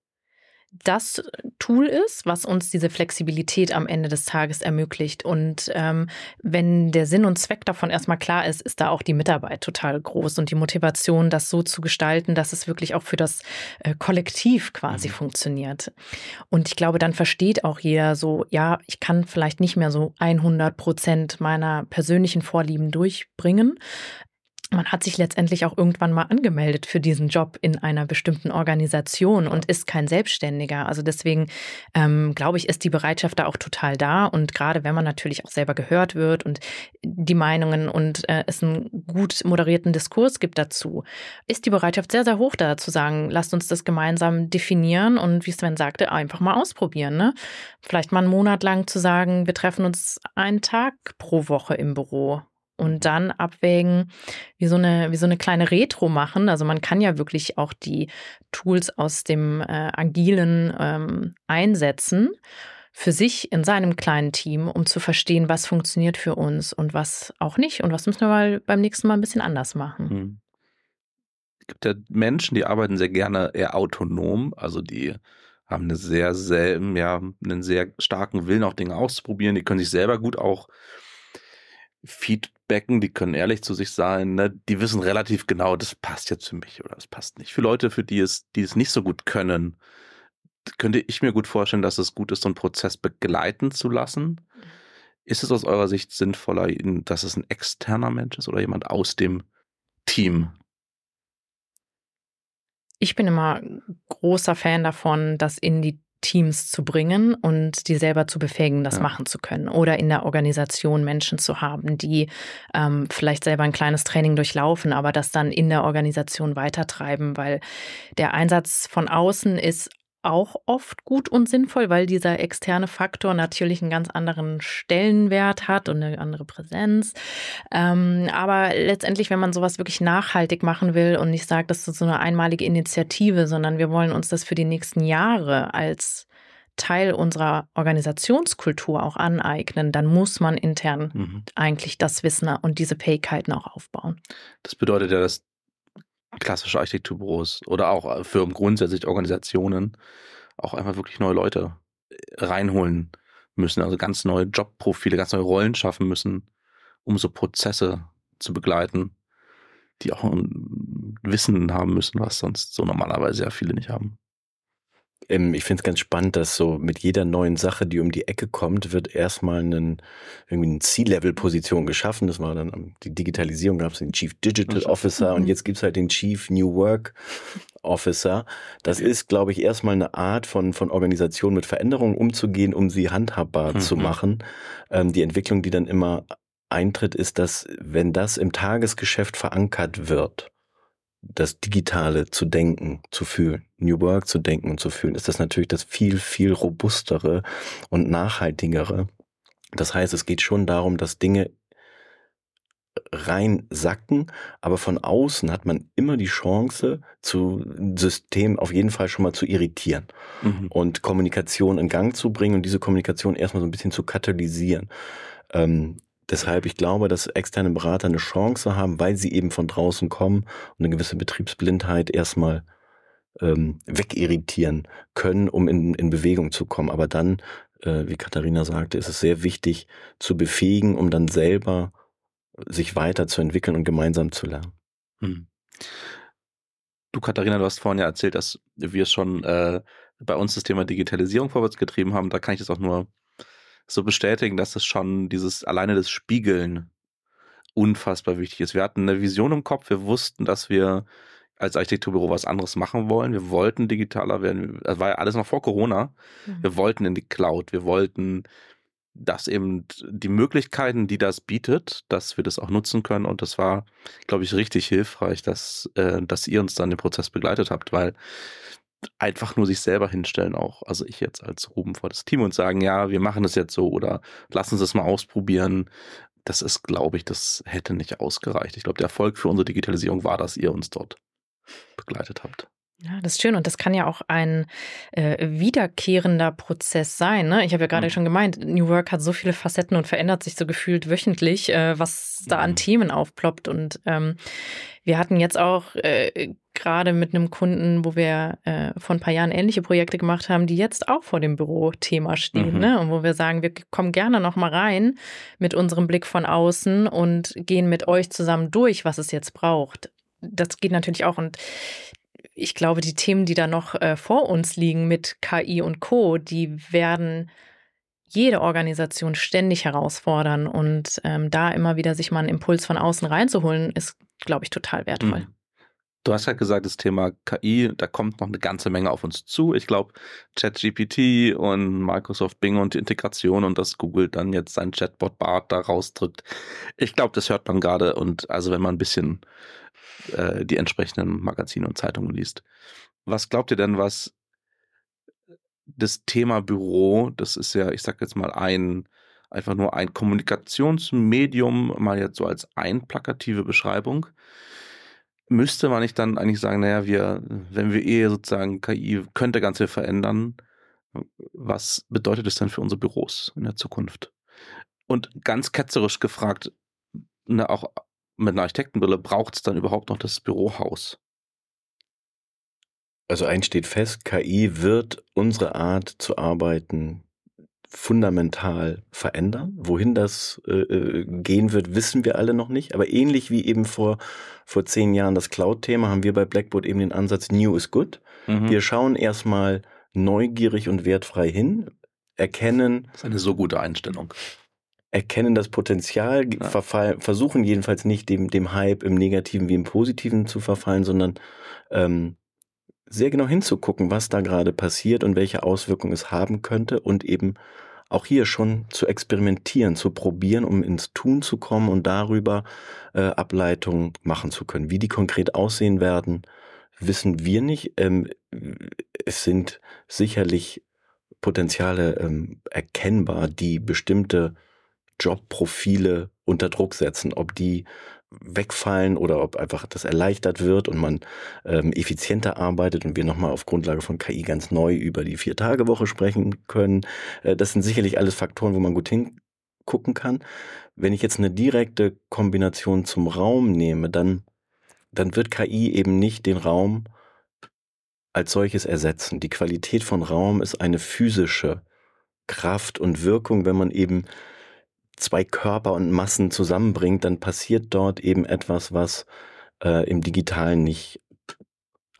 das Tool ist, was uns diese Flexibilität am Ende des Tages ermöglicht. Und ähm, wenn der Sinn und Zweck davon erstmal klar ist, ist da auch die Mitarbeit total groß und die Motivation, das so zu gestalten, dass es wirklich auch für das äh, Kollektiv quasi mhm. funktioniert. Und ich glaube, dann versteht auch jeder so, ja, ich kann vielleicht nicht mehr so 100 Prozent meiner persönlichen Vorlieben durchbringen, man hat sich letztendlich auch irgendwann mal angemeldet für diesen Job in einer bestimmten Organisation und ist kein Selbstständiger. Also deswegen ähm, glaube ich, ist die Bereitschaft da auch total da. Und gerade wenn man natürlich auch selber gehört wird und die Meinungen und äh, es einen gut moderierten Diskurs gibt dazu, ist die Bereitschaft sehr, sehr hoch da zu sagen, lasst uns das gemeinsam definieren und wie Sven sagte, einfach mal ausprobieren. Ne? Vielleicht mal einen Monat lang zu sagen, wir treffen uns einen Tag pro Woche im Büro und dann abwägen, wie so eine, wie so eine kleine Retro machen. Also man kann ja wirklich auch die Tools aus dem äh, Agilen ähm, einsetzen für sich in seinem kleinen Team, um zu verstehen, was funktioniert für uns und was auch nicht und was müssen wir mal beim nächsten Mal ein bisschen anders machen. Hm. Es gibt ja Menschen, die arbeiten sehr gerne eher autonom, also die haben eine sehr, sehr, ja, einen sehr starken Willen, auch Dinge auszuprobieren. Die können sich selber gut auch Feedbacken, die können ehrlich zu sich sein, ne? die wissen relativ genau, das passt jetzt für mich oder das passt nicht. Für Leute, für die es, die es nicht so gut können, könnte ich mir gut vorstellen, dass es gut ist, so einen Prozess begleiten zu lassen. Ist es aus eurer Sicht sinnvoller, dass es ein externer Mensch ist oder jemand aus dem Team? Ich bin immer großer Fan davon, das in die Teams zu bringen und die selber zu befähigen, das ja. machen zu können. Oder in der Organisation Menschen zu haben, die ähm, vielleicht selber ein kleines Training durchlaufen, aber das dann in der Organisation weitertreiben, weil der Einsatz von außen ist auch oft gut und sinnvoll, weil dieser externe Faktor natürlich einen ganz anderen Stellenwert hat und eine andere Präsenz. Ähm, aber letztendlich, wenn man sowas wirklich nachhaltig machen will und nicht sagt, das ist so eine einmalige Initiative, sondern wir wollen uns das für die nächsten Jahre als Teil unserer Organisationskultur auch aneignen, dann muss man intern mhm. eigentlich das Wissen und diese Fähigkeiten auch aufbauen. Das bedeutet ja, dass klassische Architekturbüros oder auch äh, Firmen grundsätzlich Organisationen auch einfach wirklich neue Leute äh, reinholen müssen, also ganz neue Jobprofile, ganz neue Rollen schaffen müssen, um so Prozesse zu begleiten, die auch ein Wissen haben müssen, was sonst so normalerweise ja viele nicht haben. Ähm, ich finde es ganz spannend, dass so mit jeder neuen Sache, die um die Ecke kommt, wird erstmal einen, irgendwie eine C-Level-Position geschaffen. Das war dann die Digitalisierung, gab es den Chief Digital Officer und mhm. jetzt gibt es halt den Chief New Work Officer. Das okay. ist, glaube ich, erstmal eine Art von, von Organisation mit Veränderungen umzugehen, um sie handhabbar mhm. zu machen. Ähm, die Entwicklung, die dann immer eintritt, ist, dass wenn das im Tagesgeschäft verankert wird, das Digitale zu denken, zu fühlen, New Work zu denken und zu fühlen, ist das natürlich das viel, viel robustere und nachhaltigere. Das heißt, es geht schon darum, dass Dinge rein sacken, aber von außen hat man immer die Chance, zu System auf jeden Fall schon mal zu irritieren mhm. und Kommunikation in Gang zu bringen und diese Kommunikation erstmal so ein bisschen zu katalysieren. Ähm, Deshalb, ich glaube, dass externe Berater eine Chance haben, weil sie eben von draußen kommen und eine gewisse Betriebsblindheit erstmal ähm, wegirritieren können, um in, in Bewegung zu kommen. Aber dann, äh, wie Katharina sagte, ist es sehr wichtig zu befähigen, um dann selber sich weiterzuentwickeln und gemeinsam zu lernen. Hm. Du, Katharina, du hast vorhin ja erzählt, dass wir schon äh, bei uns das Thema Digitalisierung vorwärts getrieben haben. Da kann ich das auch nur so bestätigen, dass es schon dieses alleine das Spiegeln unfassbar wichtig ist. Wir hatten eine Vision im Kopf, wir wussten, dass wir als Architekturbüro was anderes machen wollen. Wir wollten digitaler werden. Das war ja alles noch vor Corona. Mhm. Wir wollten in die Cloud. Wir wollten, dass eben die Möglichkeiten, die das bietet, dass wir das auch nutzen können. Und das war, glaube ich, richtig hilfreich, dass, äh, dass ihr uns dann den Prozess begleitet habt, weil einfach nur sich selber hinstellen auch, also ich jetzt als Ruben vor das Team und sagen, ja, wir machen es jetzt so oder lass uns das mal ausprobieren. Das ist, glaube ich, das hätte nicht ausgereicht. Ich glaube, der Erfolg für unsere Digitalisierung war, dass ihr uns dort begleitet habt. Ja, das ist schön und das kann ja auch ein äh, wiederkehrender Prozess sein. Ne? Ich habe ja gerade mhm. schon gemeint, New Work hat so viele Facetten und verändert sich so gefühlt wöchentlich, äh, was da an mhm. Themen aufploppt. Und ähm, wir hatten jetzt auch äh, gerade mit einem Kunden, wo wir äh, vor ein paar Jahren ähnliche Projekte gemacht haben, die jetzt auch vor dem Bürothema stehen. Mhm. Ne? Und wo wir sagen, wir kommen gerne noch mal rein mit unserem Blick von außen und gehen mit euch zusammen durch, was es jetzt braucht das geht natürlich auch. Und ich glaube, die Themen, die da noch äh, vor uns liegen mit KI und Co., die werden jede Organisation ständig herausfordern. Und ähm, da immer wieder sich mal einen Impuls von außen reinzuholen, ist, glaube ich, total wertvoll. Mhm. Du hast ja gesagt, das Thema KI, da kommt noch eine ganze Menge auf uns zu. Ich glaube, ChatGPT und Microsoft Bing und die Integration und dass Google dann jetzt sein Chatbot Bart da rausdrückt. Ich glaube, das hört man gerade und also wenn man ein bisschen äh, die entsprechenden Magazine und Zeitungen liest. Was glaubt ihr denn, was das Thema Büro, das ist ja, ich sag jetzt mal ein, einfach nur ein Kommunikationsmedium, mal jetzt so als einplakative Beschreibung, müsste man nicht dann eigentlich sagen, naja, wir, wenn wir eh sozusagen KI könnte ganz viel verändern, was bedeutet es denn für unsere Büros in der Zukunft? Und ganz ketzerisch gefragt, ne, auch mit einer Architektenbrille braucht es dann überhaupt noch das Bürohaus? Also eins steht fest, KI wird unsere Art zu arbeiten fundamental verändern. Wohin das äh, äh, gehen wird, wissen wir alle noch nicht. Aber ähnlich wie eben vor, vor zehn Jahren das Cloud-Thema, haben wir bei Blackboard eben den Ansatz New is good. Mhm. Wir schauen erstmal neugierig und wertfrei hin, erkennen. Das ist eine so gute Einstellung erkennen das Potenzial, ja. versuchen jedenfalls nicht dem, dem Hype im Negativen wie im Positiven zu verfallen, sondern ähm, sehr genau hinzugucken, was da gerade passiert und welche Auswirkungen es haben könnte und eben auch hier schon zu experimentieren, zu probieren, um ins Tun zu kommen und darüber äh, Ableitungen machen zu können. Wie die konkret aussehen werden, wissen wir nicht. Ähm, es sind sicherlich Potenziale ähm, erkennbar, die bestimmte Jobprofile unter Druck setzen, ob die wegfallen oder ob einfach das erleichtert wird und man ähm, effizienter arbeitet und wir nochmal auf Grundlage von KI ganz neu über die Vier-Tage-Woche sprechen können. Äh, das sind sicherlich alles Faktoren, wo man gut hingucken kann. Wenn ich jetzt eine direkte Kombination zum Raum nehme, dann, dann wird KI eben nicht den Raum als solches ersetzen. Die Qualität von Raum ist eine physische Kraft und Wirkung, wenn man eben zwei Körper und Massen zusammenbringt, dann passiert dort eben etwas, was äh, im Digitalen nicht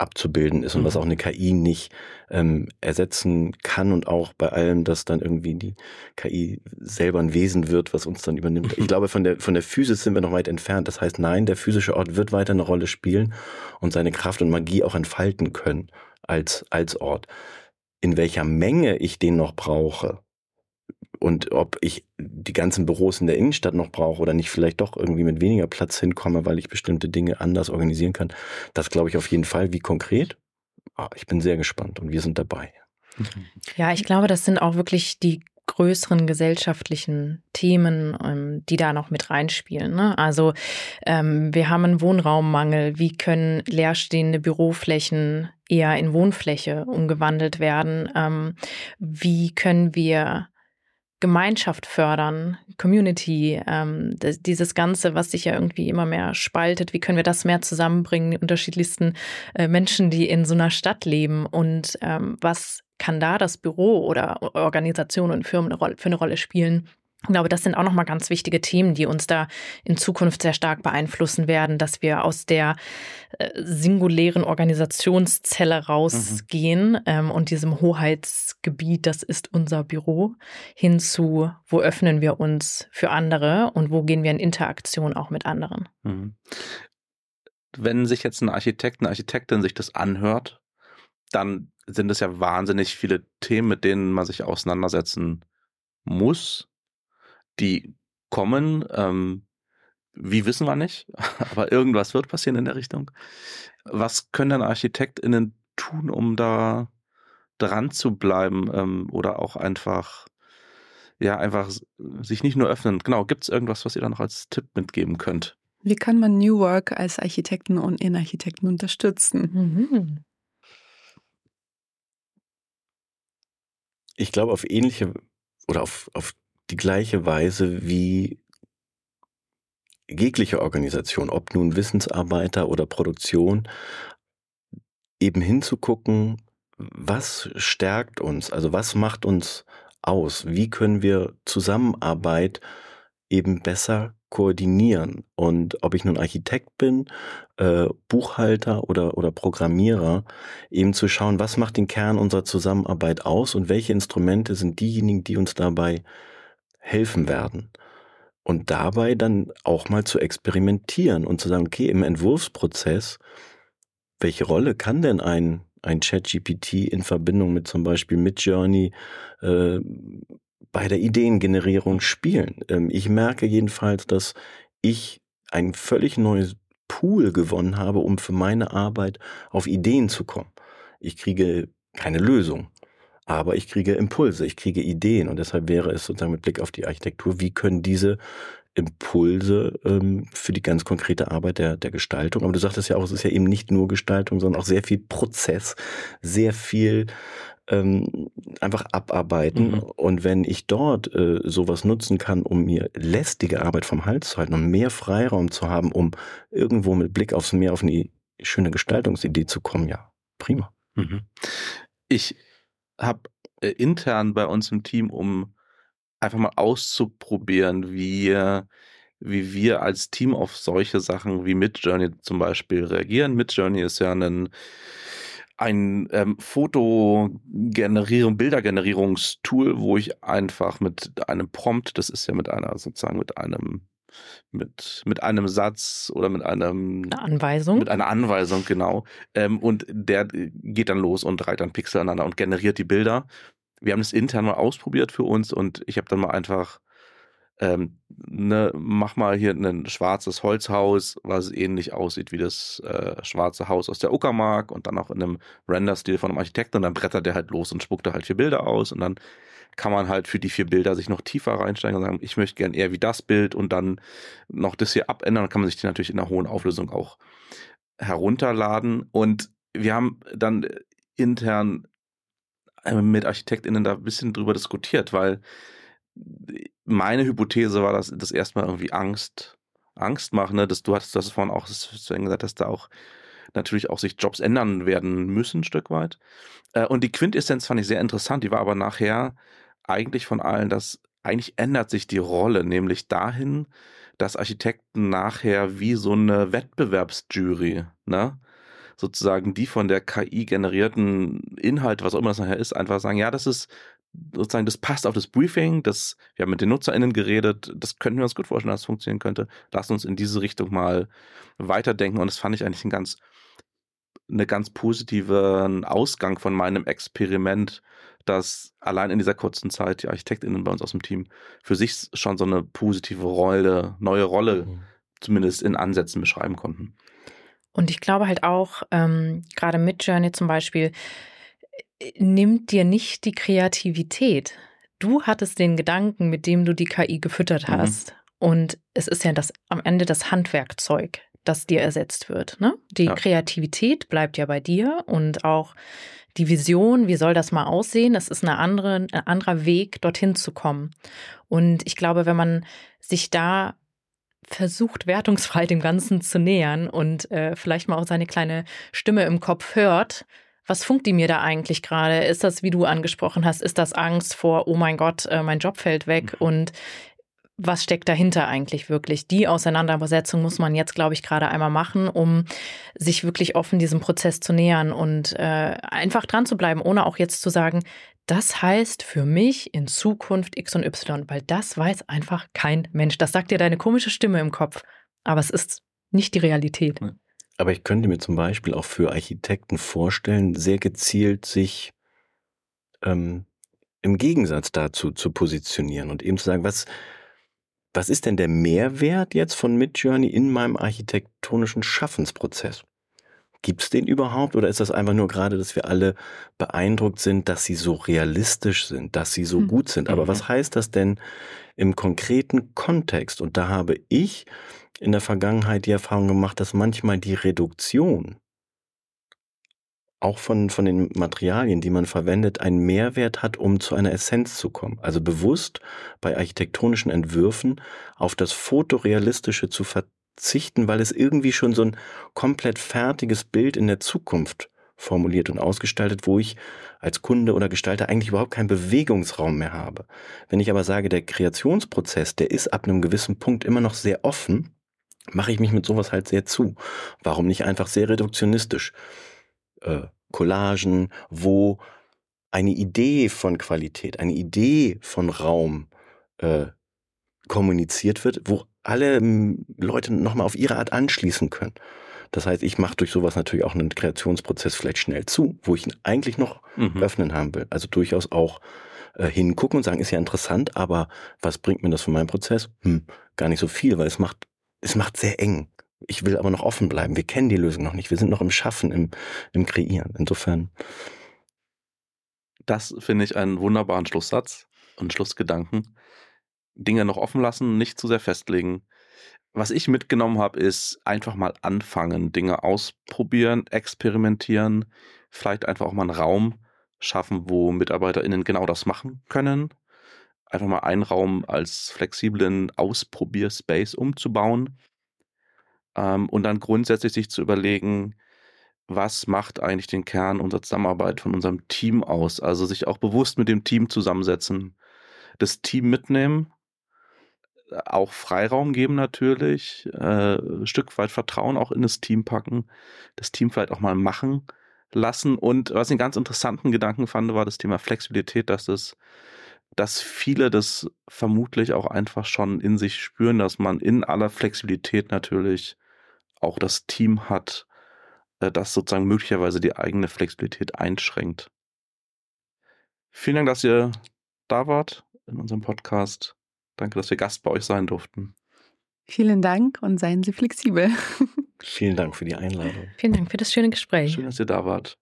abzubilden ist und mhm. was auch eine KI nicht ähm, ersetzen kann und auch bei allem, dass dann irgendwie die KI selber ein Wesen wird, was uns dann übernimmt. Ich glaube, von der, von der Physis sind wir noch weit entfernt. Das heißt, nein, der physische Ort wird weiter eine Rolle spielen und seine Kraft und Magie auch entfalten können als, als Ort. In welcher Menge ich den noch brauche, und ob ich die ganzen Büros in der Innenstadt noch brauche oder nicht vielleicht doch irgendwie mit weniger Platz hinkomme, weil ich bestimmte Dinge anders organisieren kann, das glaube ich auf jeden Fall. Wie konkret? Ah, ich bin sehr gespannt und wir sind dabei. Ja, ich glaube, das sind auch wirklich die größeren gesellschaftlichen Themen, ähm, die da noch mit reinspielen. Ne? Also ähm, wir haben einen Wohnraummangel. Wie können leerstehende Büroflächen eher in Wohnfläche umgewandelt werden? Ähm, wie können wir Gemeinschaft fördern, Community, ähm, dieses Ganze, was sich ja irgendwie immer mehr spaltet, wie können wir das mehr zusammenbringen, die unterschiedlichsten äh, Menschen, die in so einer Stadt leben und ähm, was kann da das Büro oder Organisation und Firmen für eine Rolle spielen? Ich glaube, das sind auch nochmal ganz wichtige Themen, die uns da in Zukunft sehr stark beeinflussen werden, dass wir aus der äh, singulären Organisationszelle rausgehen mhm. ähm, und diesem Hoheitsgebiet, das ist unser Büro, hinzu, wo öffnen wir uns für andere und wo gehen wir in Interaktion auch mit anderen. Mhm. Wenn sich jetzt ein Architekt, eine Architektin sich das anhört, dann sind es ja wahnsinnig viele Themen, mit denen man sich auseinandersetzen muss die kommen. Ähm, wie wissen wir nicht, aber irgendwas wird passieren in der Richtung. Was können denn ArchitektInnen tun, um da dran zu bleiben ähm, oder auch einfach, ja, einfach sich nicht nur öffnen? Genau, gibt es irgendwas, was ihr da noch als Tipp mitgeben könnt? Wie kann man New Work als Architekten und Innenarchitekten unterstützen? Mhm. Ich glaube, auf ähnliche oder auf, auf die gleiche Weise wie jegliche Organisation, ob nun Wissensarbeiter oder Produktion, eben hinzugucken, was stärkt uns, also was macht uns aus, wie können wir Zusammenarbeit eben besser koordinieren. Und ob ich nun Architekt bin, äh, Buchhalter oder, oder Programmierer, eben zu schauen, was macht den Kern unserer Zusammenarbeit aus und welche Instrumente sind diejenigen, die uns dabei helfen werden. Und dabei dann auch mal zu experimentieren und zu sagen, okay, im Entwurfsprozess, welche Rolle kann denn ein, ein ChatGPT in Verbindung mit zum Beispiel Midjourney äh, bei der Ideengenerierung spielen? Ähm, ich merke jedenfalls, dass ich ein völlig neues Pool gewonnen habe, um für meine Arbeit auf Ideen zu kommen. Ich kriege keine Lösung aber ich kriege Impulse, ich kriege Ideen und deshalb wäre es sozusagen mit Blick auf die Architektur, wie können diese Impulse ähm, für die ganz konkrete Arbeit der, der Gestaltung. Aber du sagtest ja auch, es ist ja eben nicht nur Gestaltung, sondern auch sehr viel Prozess, sehr viel ähm, einfach abarbeiten. Mhm. Und wenn ich dort äh, sowas nutzen kann, um mir lästige Arbeit vom Hals zu halten, um mehr Freiraum zu haben, um irgendwo mit Blick aufs Meer auf eine schöne Gestaltungsidee zu kommen, ja, prima. Mhm. Ich habe äh, intern bei uns im Team, um einfach mal auszuprobieren, wie, wie wir als Team auf solche Sachen wie Midjourney zum Beispiel reagieren. Midjourney ist ja ein, ein ähm, Fotogenerierung, Bildergenerierungstool, wo ich einfach mit einem Prompt, das ist ja mit einer sozusagen mit einem mit, mit einem Satz oder mit einem eine Anweisung. Mit einer Anweisung, genau. Ähm, und der geht dann los und reiht dann Pixel aneinander und generiert die Bilder. Wir haben das intern mal ausprobiert für uns und ich habe dann mal einfach ähm, ne, mach mal hier ein schwarzes Holzhaus, was ähnlich aussieht wie das äh, schwarze Haus aus der Uckermark und dann auch in einem Render-Stil von einem Architekten und dann brettert der halt los und spuckt da halt vier Bilder aus und dann kann man halt für die vier Bilder sich noch tiefer reinsteigen und sagen, ich möchte gern eher wie das Bild und dann noch das hier abändern. Dann kann man sich die natürlich in einer hohen Auflösung auch herunterladen. Und wir haben dann intern äh, mit ArchitektInnen da ein bisschen drüber diskutiert, weil meine Hypothese war, dass das erstmal irgendwie Angst, Angst macht, ne? Dass du hattest das vorhin auch gesagt, dass da auch natürlich auch sich Jobs ändern werden müssen, ein Stück weit. Äh, und die Quintessenz fand ich sehr interessant, die war aber nachher eigentlich von allen, dass eigentlich ändert sich die Rolle, nämlich dahin, dass Architekten nachher wie so eine Wettbewerbsjury, ne? sozusagen die von der KI generierten Inhalte, was auch immer das nachher ist, einfach sagen, ja, das ist sozusagen, das passt auf das Briefing, das, wir haben mit den NutzerInnen geredet, das könnten wir uns gut vorstellen, dass es funktionieren könnte. Lass uns in diese Richtung mal weiterdenken und das fand ich eigentlich ein ganz, eine ganz positiven Ausgang von meinem Experiment, dass allein in dieser kurzen Zeit die ArchitektInnen bei uns aus dem Team für sich schon so eine positive Rolle, neue Rolle mhm. zumindest in Ansätzen beschreiben konnten. Und ich glaube halt auch, ähm, gerade mit Journey zum Beispiel, äh, nimmt dir nicht die Kreativität. Du hattest den Gedanken, mit dem du die KI gefüttert mhm. hast. Mhm. Und es ist ja das am Ende das Handwerkzeug, das dir ersetzt wird. Ne? Die ja. Kreativität bleibt ja bei dir und auch die Vision, wie soll das mal aussehen? Das ist eine andere, ein anderer Weg, dorthin zu kommen. Und ich glaube, wenn man sich da versucht, wertungsfrei dem Ganzen zu nähern und äh, vielleicht mal auch seine kleine Stimme im Kopf hört, was funkt die mir da eigentlich gerade? Ist das, wie du angesprochen hast, ist das Angst vor, oh mein Gott, äh, mein Job fällt weg? Mhm. Und was steckt dahinter eigentlich wirklich? Die Auseinandersetzung muss man jetzt, glaube ich, gerade einmal machen, um sich wirklich offen diesem Prozess zu nähern und äh, einfach dran zu bleiben, ohne auch jetzt zu sagen, das heißt für mich in Zukunft X und Y, weil das weiß einfach kein Mensch. Das sagt dir deine komische Stimme im Kopf, aber es ist nicht die Realität. Aber ich könnte mir zum Beispiel auch für Architekten vorstellen, sehr gezielt sich ähm, im Gegensatz dazu zu positionieren und eben zu sagen, was, was ist denn der Mehrwert jetzt von Midjourney in meinem architektonischen Schaffensprozess? Gibt es den überhaupt oder ist das einfach nur gerade, dass wir alle beeindruckt sind, dass sie so realistisch sind, dass sie so hm. gut sind? Aber mhm. was heißt das denn im konkreten Kontext? Und da habe ich in der Vergangenheit die Erfahrung gemacht, dass manchmal die Reduktion auch von, von den Materialien, die man verwendet, einen Mehrwert hat, um zu einer Essenz zu kommen. Also bewusst bei architektonischen Entwürfen auf das Fotorealistische zu verzichten, weil es irgendwie schon so ein komplett fertiges Bild in der Zukunft formuliert und ausgestaltet, wo ich als Kunde oder Gestalter eigentlich überhaupt keinen Bewegungsraum mehr habe. Wenn ich aber sage, der Kreationsprozess, der ist ab einem gewissen Punkt immer noch sehr offen, mache ich mich mit sowas halt sehr zu. Warum nicht einfach sehr reduktionistisch? Äh, Collagen, wo eine Idee von Qualität, eine Idee von Raum äh, kommuniziert wird, wo alle Leute nochmal auf ihre Art anschließen können. Das heißt, ich mache durch sowas natürlich auch einen Kreationsprozess vielleicht schnell zu, wo ich ihn eigentlich noch mhm. öffnen haben will. Also durchaus auch äh, hingucken und sagen, ist ja interessant, aber was bringt mir das von meinem Prozess? Hm, gar nicht so viel, weil es macht, es macht sehr eng. Ich will aber noch offen bleiben. Wir kennen die Lösung noch nicht. Wir sind noch im Schaffen, im, im Kreieren. Insofern. Das finde ich einen wunderbaren Schlusssatz und Schlussgedanken. Dinge noch offen lassen, nicht zu sehr festlegen. Was ich mitgenommen habe, ist einfach mal anfangen, Dinge ausprobieren, experimentieren, vielleicht einfach auch mal einen Raum schaffen, wo MitarbeiterInnen genau das machen können. Einfach mal einen Raum als flexiblen Ausprobierspace umzubauen ähm, und dann grundsätzlich sich zu überlegen, was macht eigentlich den Kern unserer Zusammenarbeit von unserem Team aus? Also sich auch bewusst mit dem Team zusammensetzen, das Team mitnehmen, auch Freiraum geben natürlich, äh, ein Stück weit Vertrauen auch in das Team packen, das Team vielleicht auch mal machen lassen. Und was ich einen ganz interessanten Gedanken fand, war das Thema Flexibilität, dass es dass viele das vermutlich auch einfach schon in sich spüren, dass man in aller Flexibilität natürlich auch das Team hat, äh, das sozusagen möglicherweise die eigene Flexibilität einschränkt. Vielen Dank, dass ihr da wart in unserem Podcast. Danke, dass wir Gast bei euch sein durften. Vielen Dank und seien Sie flexibel. Vielen Dank für die Einladung. Vielen Dank für das schöne Gespräch. Schön, dass ihr da wart.